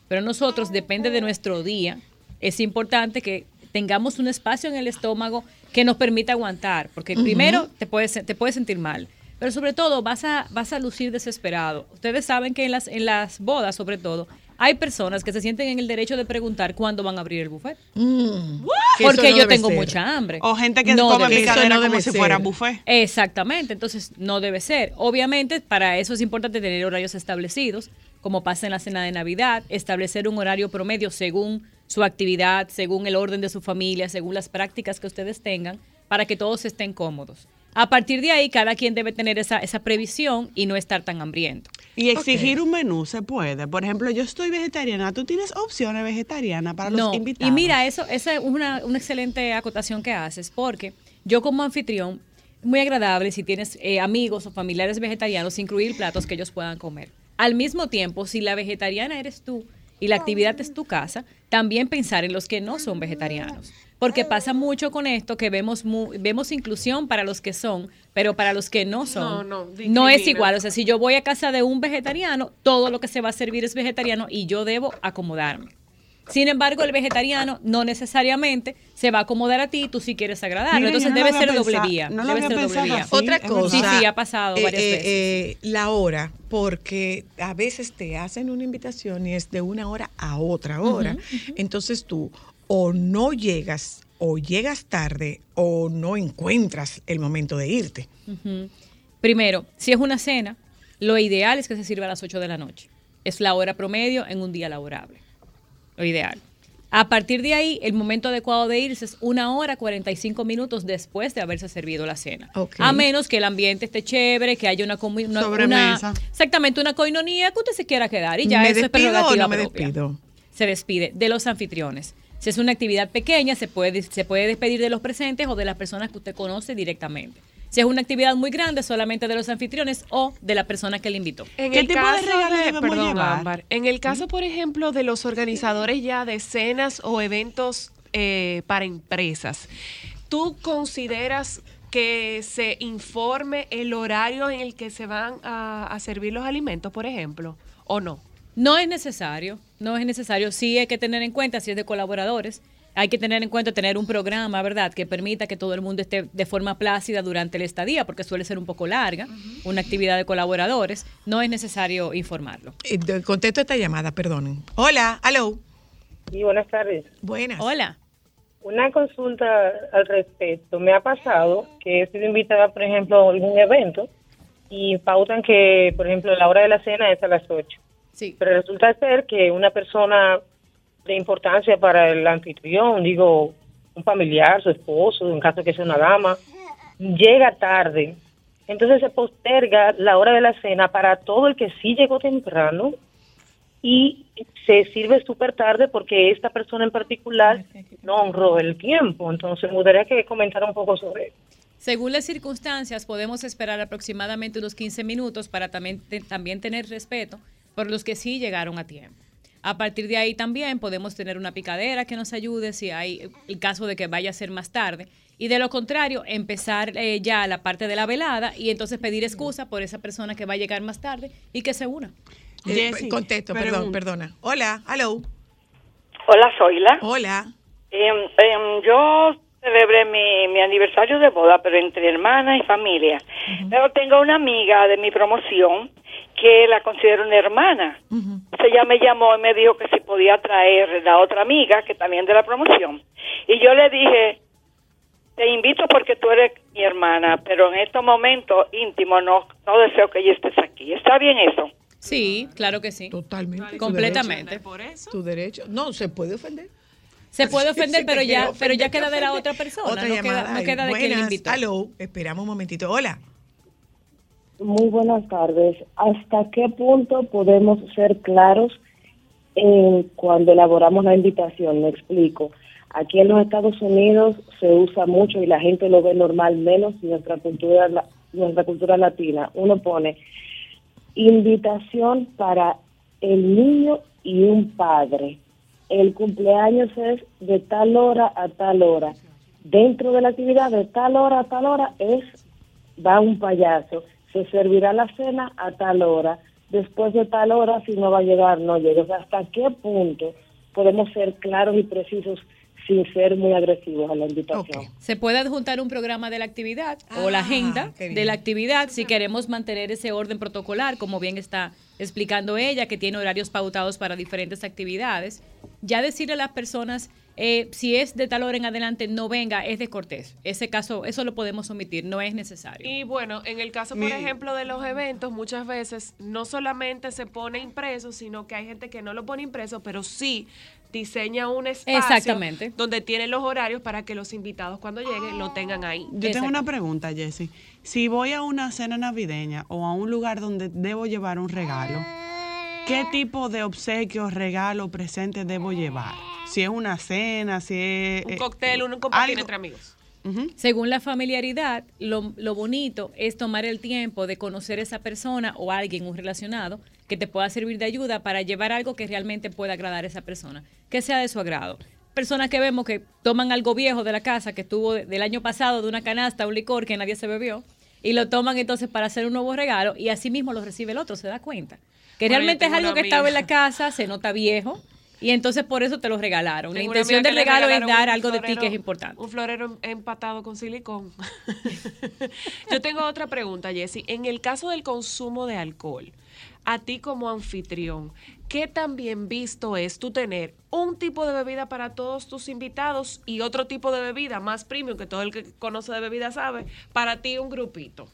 Pero nosotros, depende de nuestro día, es importante que tengamos un espacio en el estómago que nos permita aguantar, porque primero te puedes, te puedes sentir mal, pero sobre todo vas a, vas a lucir desesperado. Ustedes saben que en las, en las bodas, sobre todo, hay personas que se sienten en el derecho de preguntar cuándo van a abrir el buffet. Que Porque no yo tengo ser. mucha hambre. O gente que come debe picadera no como si fuera buffet. Exactamente, entonces no debe ser. Obviamente, para eso es importante tener horarios establecidos, como pasa en la cena de Navidad, establecer un horario promedio según su actividad, según el orden de su familia, según las prácticas que ustedes tengan, para que todos estén cómodos. A partir de ahí, cada quien debe tener esa, esa previsión y no estar tan hambriento. Y exigir un menú se puede. Por ejemplo, yo estoy vegetariana. ¿Tú tienes opciones vegetarianas para No, los invitados? Y mira, eso esa es una, una excelente acotación que haces, porque yo como anfitrión, muy agradable si tienes eh, amigos o familiares vegetarianos, incluir platos que ellos puedan comer. Al mismo tiempo, si la vegetariana eres tú y la actividad es tu casa, también pensar en los que no son vegetarianos. Porque pasa mucho con esto que vemos mu- vemos inclusión para los que son, pero para los que no son, No, no, es igual. O sea, si yo voy a casa de un vegetariano, todo lo que se va a servir es vegetariano y yo debo acomodarme. Sin embargo, el vegetariano no necesariamente se va a acomodar a ti, tú si quieres agradarlo. Mira, Entonces no debe ser doble vía. no debe había ser doble pensado vía. así, Otra cosa. Sí, sí, ha pasado eh, varias eh, veces. eh, la hora, porque a veces te hacen una invitación y es de una hora a otra hora. Entonces tú o no llegas o llegas tarde o no encuentras el momento de irte. Primero, si es una cena, lo ideal es que se sirva a las 8 de la noche. Es la hora promedio en un día laborable. Lo ideal. A partir de ahí, el momento adecuado de irse es una hora 45 minutos después de haberse servido la cena. A menos que el ambiente esté chévere, que haya una, una- Sobremesa. una- exactamente una coinonía que usted se quiera quedar y ya ¿Me eso es o prerrogativa no me propia. despido? Se despide de los anfitriones. Si es una actividad pequeña, se puede, se puede despedir de los presentes o de las personas que usted conoce directamente. Si es una actividad muy grande, solamente de los anfitriones o de la persona que le invitó. En ¿Qué el tipo de caso regalo debemos perdón, llevar? Ámbar, en el caso, por ejemplo, de los organizadores ya de cenas o eventos eh, para empresas, ¿tú consideras que se informe el horario en el que se van a, a servir los alimentos, por ejemplo, o no? No es necesario, no es necesario. Sí hay que tener en cuenta si es de colaboradores. Hay que tener en cuenta tener un programa, ¿verdad?, que permita que todo el mundo esté de forma plácida durante el estadía, porque suele ser un poco larga, una actividad de colaboradores. No es necesario informarlo. Eh, de- Contesto esta llamada, perdonen. Hola, hello. Sí, buenas tardes. Buenas. Hola. Una consulta al respecto. Me ha pasado que he sido invitada, por ejemplo, a algún evento y pautan que, por ejemplo, la hora de la cena es a las 8. Sí. Pero resulta ser que una persona de importancia para el anfitrión, digo, un familiar, su esposo, en caso que sea una dama, llega tarde. Entonces se posterga la hora de la cena para todo el que sí llegó temprano y se sirve súper tarde porque esta persona en particular no honró el tiempo. Entonces me gustaría que comentara un poco sobre eso. Según las circunstancias, podemos esperar aproximadamente unos 15 minutos para también, te- también tener respeto por los que sí llegaron a tiempo. A partir de ahí también podemos tener una picadera que nos ayude si hay el caso de que vaya a ser más tarde. Y de lo contrario, empezar eh, ya la parte de la velada y entonces pedir excusa por esa persona que va a llegar más tarde y que se una. Eh, contesto, perdón, perdona. Hola, hello. Hola, Zoila. Hola. Em, em, yo celebré mi, mi aniversario de boda, pero entre hermanas y familia. Pero tengo una amiga de mi promoción que la considero una hermana. Entonces ella me llamó y me dijo que si podía traer la otra amiga, que también de la promoción. Y yo le dije, te invito porque tú eres mi hermana, pero en estos momentos íntimos no, no deseo que ella estés aquí. ¿Está bien eso? Sí, claro que sí. Totalmente. Completamente. Por eso. Tu derecho. No, se puede ofender. Se puede <laughs> ofender, pero ya, ofender, pero ya queda de la otra persona. Otra no, llamada. queda, no queda de quien invitó. Hello. Esperamos un momentito. Hola. Muy buenas tardes. ¿Hasta qué punto podemos ser claros en cuando elaboramos la invitación? Me explico. Aquí en los Estados Unidos se usa mucho y la gente lo ve normal, menos nuestra cultura, la- nuestra cultura latina. Uno pone invitación para el niño y un padre. El cumpleaños es de tal hora a tal hora. Dentro de la actividad de tal hora a tal hora es va un payaso, se servirá la cena a tal hora, después de tal hora, si no va a llegar, no llega. O sea, ¿hasta qué punto podemos ser claros y precisos sin ser muy agresivos a la invitación? Se puede adjuntar un programa de la actividad o la Ah, agenda de la actividad si queremos mantener ese orden protocolar, como bien está explicando ella, que tiene horarios pautados para diferentes actividades. Ya decirle a las personas, eh, si es de tal hora en adelante, no venga, es de cortés. Ese caso, eso lo podemos omitir, no es necesario. Y bueno, en el caso, por Mi- ejemplo, de los eventos, muchas veces no solamente se pone impreso, sino que hay gente que no lo pone impreso, pero sí diseña un espacio Exactamente. donde tiene los horarios para que los invitados cuando lleguen lo tengan ahí. Yo tengo una pregunta, Jessy. Si voy a una cena navideña o a un lugar donde debo llevar un regalo, ¿qué tipo de obsequio, regalo, presente debo llevar? Si es una cena, si es... Un eh, cóctel, un compartir algo- entre amigos. Según la familiaridad, lo, lo bonito es tomar el tiempo de conocer esa persona o alguien, un relacionado, que te pueda servir de ayuda para llevar algo que realmente pueda agradar a esa persona, que sea de su agrado. Personas que vemos que toman algo viejo de la casa, que estuvo de- del año pasado, de una canasta, un licor que nadie se bebió, y lo toman entonces para hacer un nuevo regalo y así mismo lo recibe el otro, se da cuenta. Que Bueno, realmente es algo que estaba en la casa, se nota viejo, y entonces por eso te lo regalaron. La Tengo intención del regalo es dar algo de ti que es importante. Un florero em- empatado con silicón. <laughs> Yo tengo otra pregunta, Jessy. En el caso del consumo de alcohol, a ti como anfitrión, ¿qué tan bien visto es tú tener un tipo de bebida para todos tus invitados y otro tipo de bebida más premium, que todo el que conoce de bebida sabe, para ti un grupito?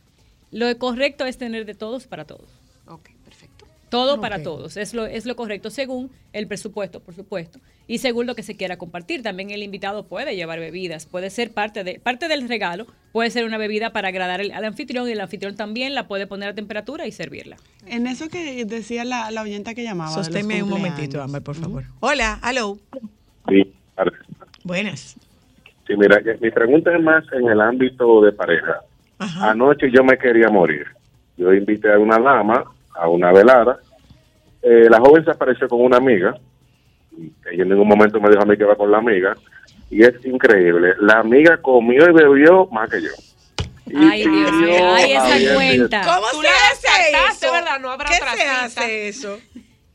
Lo correcto es tener de todos para todos. Ok, perfecto. Todo para todos. Es lo, es lo correcto según el presupuesto, por supuesto. Y según lo que se quiera compartir. También el invitado puede llevar bebidas. Puede ser parte, de, parte del regalo. Puede ser una bebida para agradar al, al anfitrión y el anfitrión también la puede poner a temperatura y servirla. En eso que decía la, la oyenta que llamaba. Sosténme un momentito, Ámbar, por favor. Hola, hello. Sí. Buenas. Sí, mira, eh, mi pregunta es más en el ámbito de pareja. Anoche yo me quería morir. Yo invité a una dama a una velada. Eh, la joven se apareció con una amiga. Ella en ningún momento me dijo a mí que iba con la amiga. Y es increíble. La amiga comió y bebió más que yo. Y Ay, Dios mío. Ay, esa cuenta. ¿Cómo Tú se hace eso? ¿verdad? No habrá ¿Qué otra se cita. hace eso?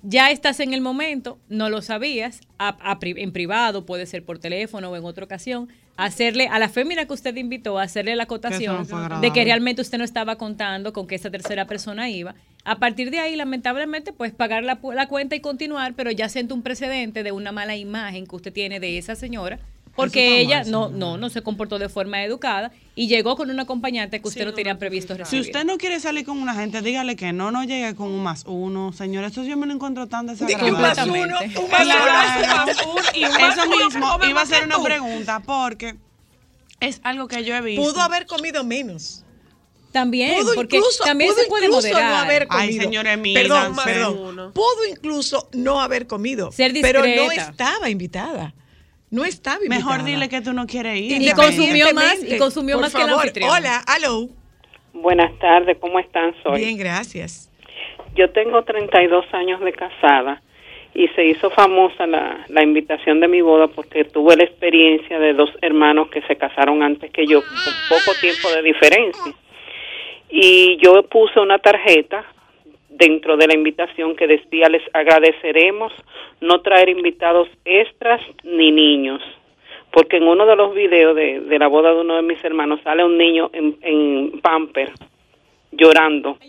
Ya estás en el momento, no lo sabías, a- a en privado, puede ser por teléfono o en otra ocasión, hacerle a la fémina que usted invitó, hacerle la acotación fue de que realmente usted no estaba contando con que esa tercera persona iba A partir de ahí, lamentablemente, pues pagar la, cuenta y continuar, pero ya siente un precedente de una mala imagen que usted tiene de esa señora, porque ella mal, no, no, no se comportó de forma educada y llegó con un acompañante que usted no tenía previsto Si recibir. usted no quiere salir con una gente, dígale que no, no llegue con un más uno. Señor, eso yo me lo encuentro tan desagradable. un más uno, un más Claro. uno, y un más Eso mismo, iba a ser una pregunta, porque es algo que yo he visto. Pudo haber comido menos. También, Pudo porque incluso, también pudo se puede incluso no moderar. haber Ay, comido. señores, perdón, perdón. Pudo incluso no haber comido. Ser pero no estaba invitada. No estaba invitada. Mejor dile que tú no quieres ir. Y consumió más, y consumió Por más que el favor, anfitrión. Hola, aló. Buenas tardes, ¿cómo están? Soy. Bien, gracias. Yo tengo 32 años de casada y se hizo famosa la, la invitación de mi boda porque tuve la experiencia de dos hermanos que se casaron antes que yo, con poco tiempo de diferencia. Y yo puse una tarjeta dentro de la invitación que decía, les agradeceremos no traer invitados extras ni niños. Porque en uno de los videos de, de la boda de uno de mis hermanos sale un niño en, en pamper llorando.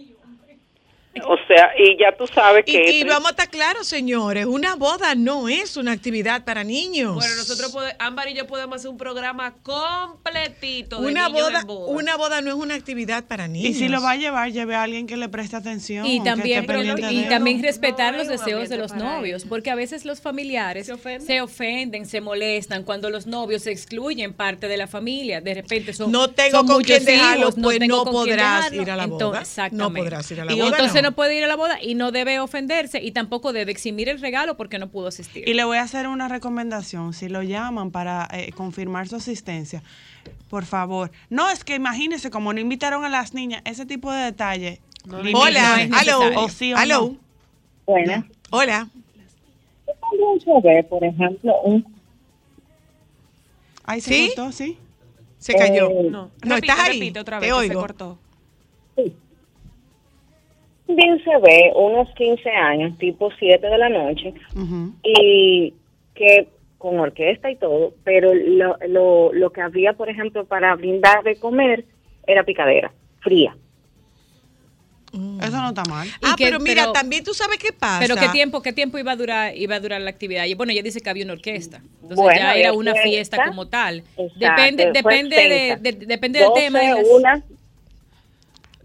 <laughs> O sea, y ya tú sabes que... y vamos a estar claros, señores, una boda no es una actividad para niños. Bueno, nosotros podemos, Ámbar y yo podemos hacer un programa completito de una niños boda, en boda. una boda no es una actividad para niños. Y si lo va a llevar, lleve a alguien que le preste atención. Y que también, esté pendiente y también respetar los deseos de los novios, porque a veces los familiares se ofenden? se molestan cuando los novios excluyen parte de la familia. De repente son No tengo son con muchos quién dejarlo, hijos, pues no podrás dejarlo. ir a la boda. Entonces, exactamente. No podrás ir a la y boda, entonces no. no. puede ir a la boda y no debe ofenderse y tampoco debe eximir el regalo porque no pudo asistir. Y le voy a hacer una recomendación. Si lo llaman para eh, confirmar su asistencia, por favor. No, es que imagínese, como no invitaron a las niñas, ese tipo de detalle. limítese. Hola, aló, O sí o aló. no. Buenas. Hola. También se ve, por ejemplo, un Ahí se ¿Sí? cortó, sí. Se cayó. Eh, no, Repite, estás ahí. repite otra Te vez, se oigo. cortó. Bien se ve unos 15 años, tipo 7 de la noche, y que con orquesta y todo, pero lo, lo, lo que había, por ejemplo, para brindar de comer era picadera, fría. Eso no está mal. Ah, que- pero mira, pero- también tú sabes qué pasa. Pero qué tiempo, qué tiempo iba a durar, iba a durar la actividad. Y bueno, ella dice que había una orquesta. Entonces Bueno, ya era una fiesta. fiesta como tal. Exacto, Depende, depende de, de- depende del 12, tema. una,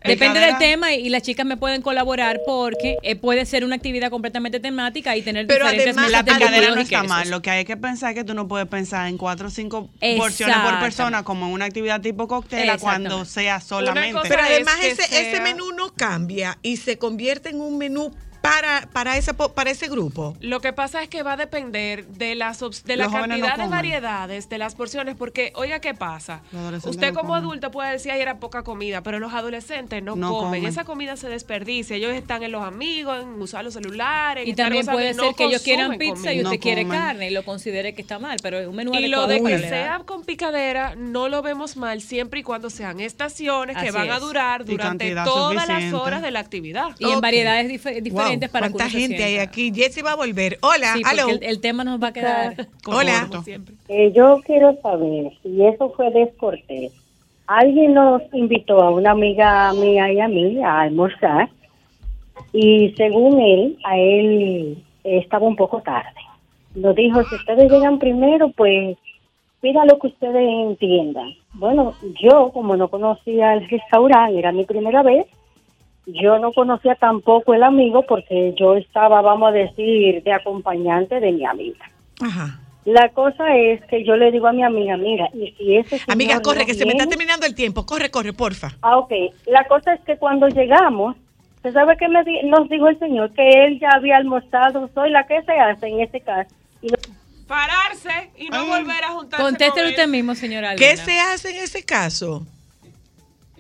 Depende del tema y, y las chicas me pueden colaborar porque eh, puede ser una actividad completamente temática y tener Pero diferentes además, La de picadera no está mal. Lo que hay que pensar es que tú no puedes pensar en cuatro o cinco porciones por persona como en una actividad tipo cóctel a cuando sea solamente. Pero es además que ese, ese sea- menú no cambia y se convierte en un menú para, para, ese, po- para ese grupo. Lo que pasa es que va a depender de las de la Los jóvenes no cantidad de variedades, de las porciones, porque oiga qué pasa. Usted no como comen. adulto puede decir, ay, era poca comida, pero los adolescentes no, No comen. comen. Esa comida se desperdicia. Ellos están en los amigos, en usar los celulares. Y en también puede no ser que ellos quieran pizza y usted No quiere comen. carne y lo considere que está mal, pero es un menú Y lo de que sea con picadera no lo vemos mal siempre y cuando sean estaciones que Así van a es. durar Y durante cantidad todas las suficiente. horas de la actividad. Y en Ok. variedades dife- diferentes Wow, para que ¿Cuánta se gente hay aquí? Jessy va a volver. Hola, Sí, aló. el, el tema nos va a quedar Hola. como siempre. Eh, yo quiero saber si eso fue descortés. Alguien nos invitó a una amiga mía y a mí a almorzar y según él, a él estaba un poco tarde. Nos dijo, si ustedes llegan primero, pues pida lo que ustedes entiendan. Bueno, yo como no conocía el restaurante, era mi primera vez, yo no conocía tampoco el amigo porque yo estaba, vamos a decir, de acompañante de mi amiga. Ajá. La cosa es que yo le digo a mi amiga, mira, y si ese señor Amiga, corre, no que se me está terminando el tiempo. Corre, corre, porfa. Ah, ok. La cosa es que cuando llegamos, ¿se sabe qué me di- nos dijo el señor? Que él ya había almorzado. Soy la que se hace en este caso. Y no- Pararse y no volver a juntarse. Contéstelo con usted mismo, señora. ¿Qué Albina. se hace en ese caso?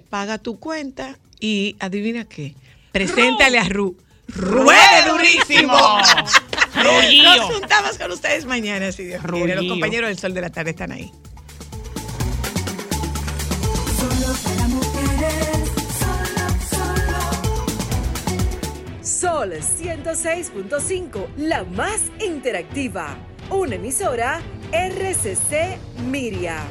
Paga tu cuenta y adivina qué. Preséntale a Ru. ¡Ruede durísimo! Rullío. Nos juntamos con ustedes mañana, si Dios quiere. Los Rullío. compañeros del Sol de la Tarde están ahí. Solo para mujeres, solo, solo. Sol 106.5, la más interactiva. Una emisora RCC Miria.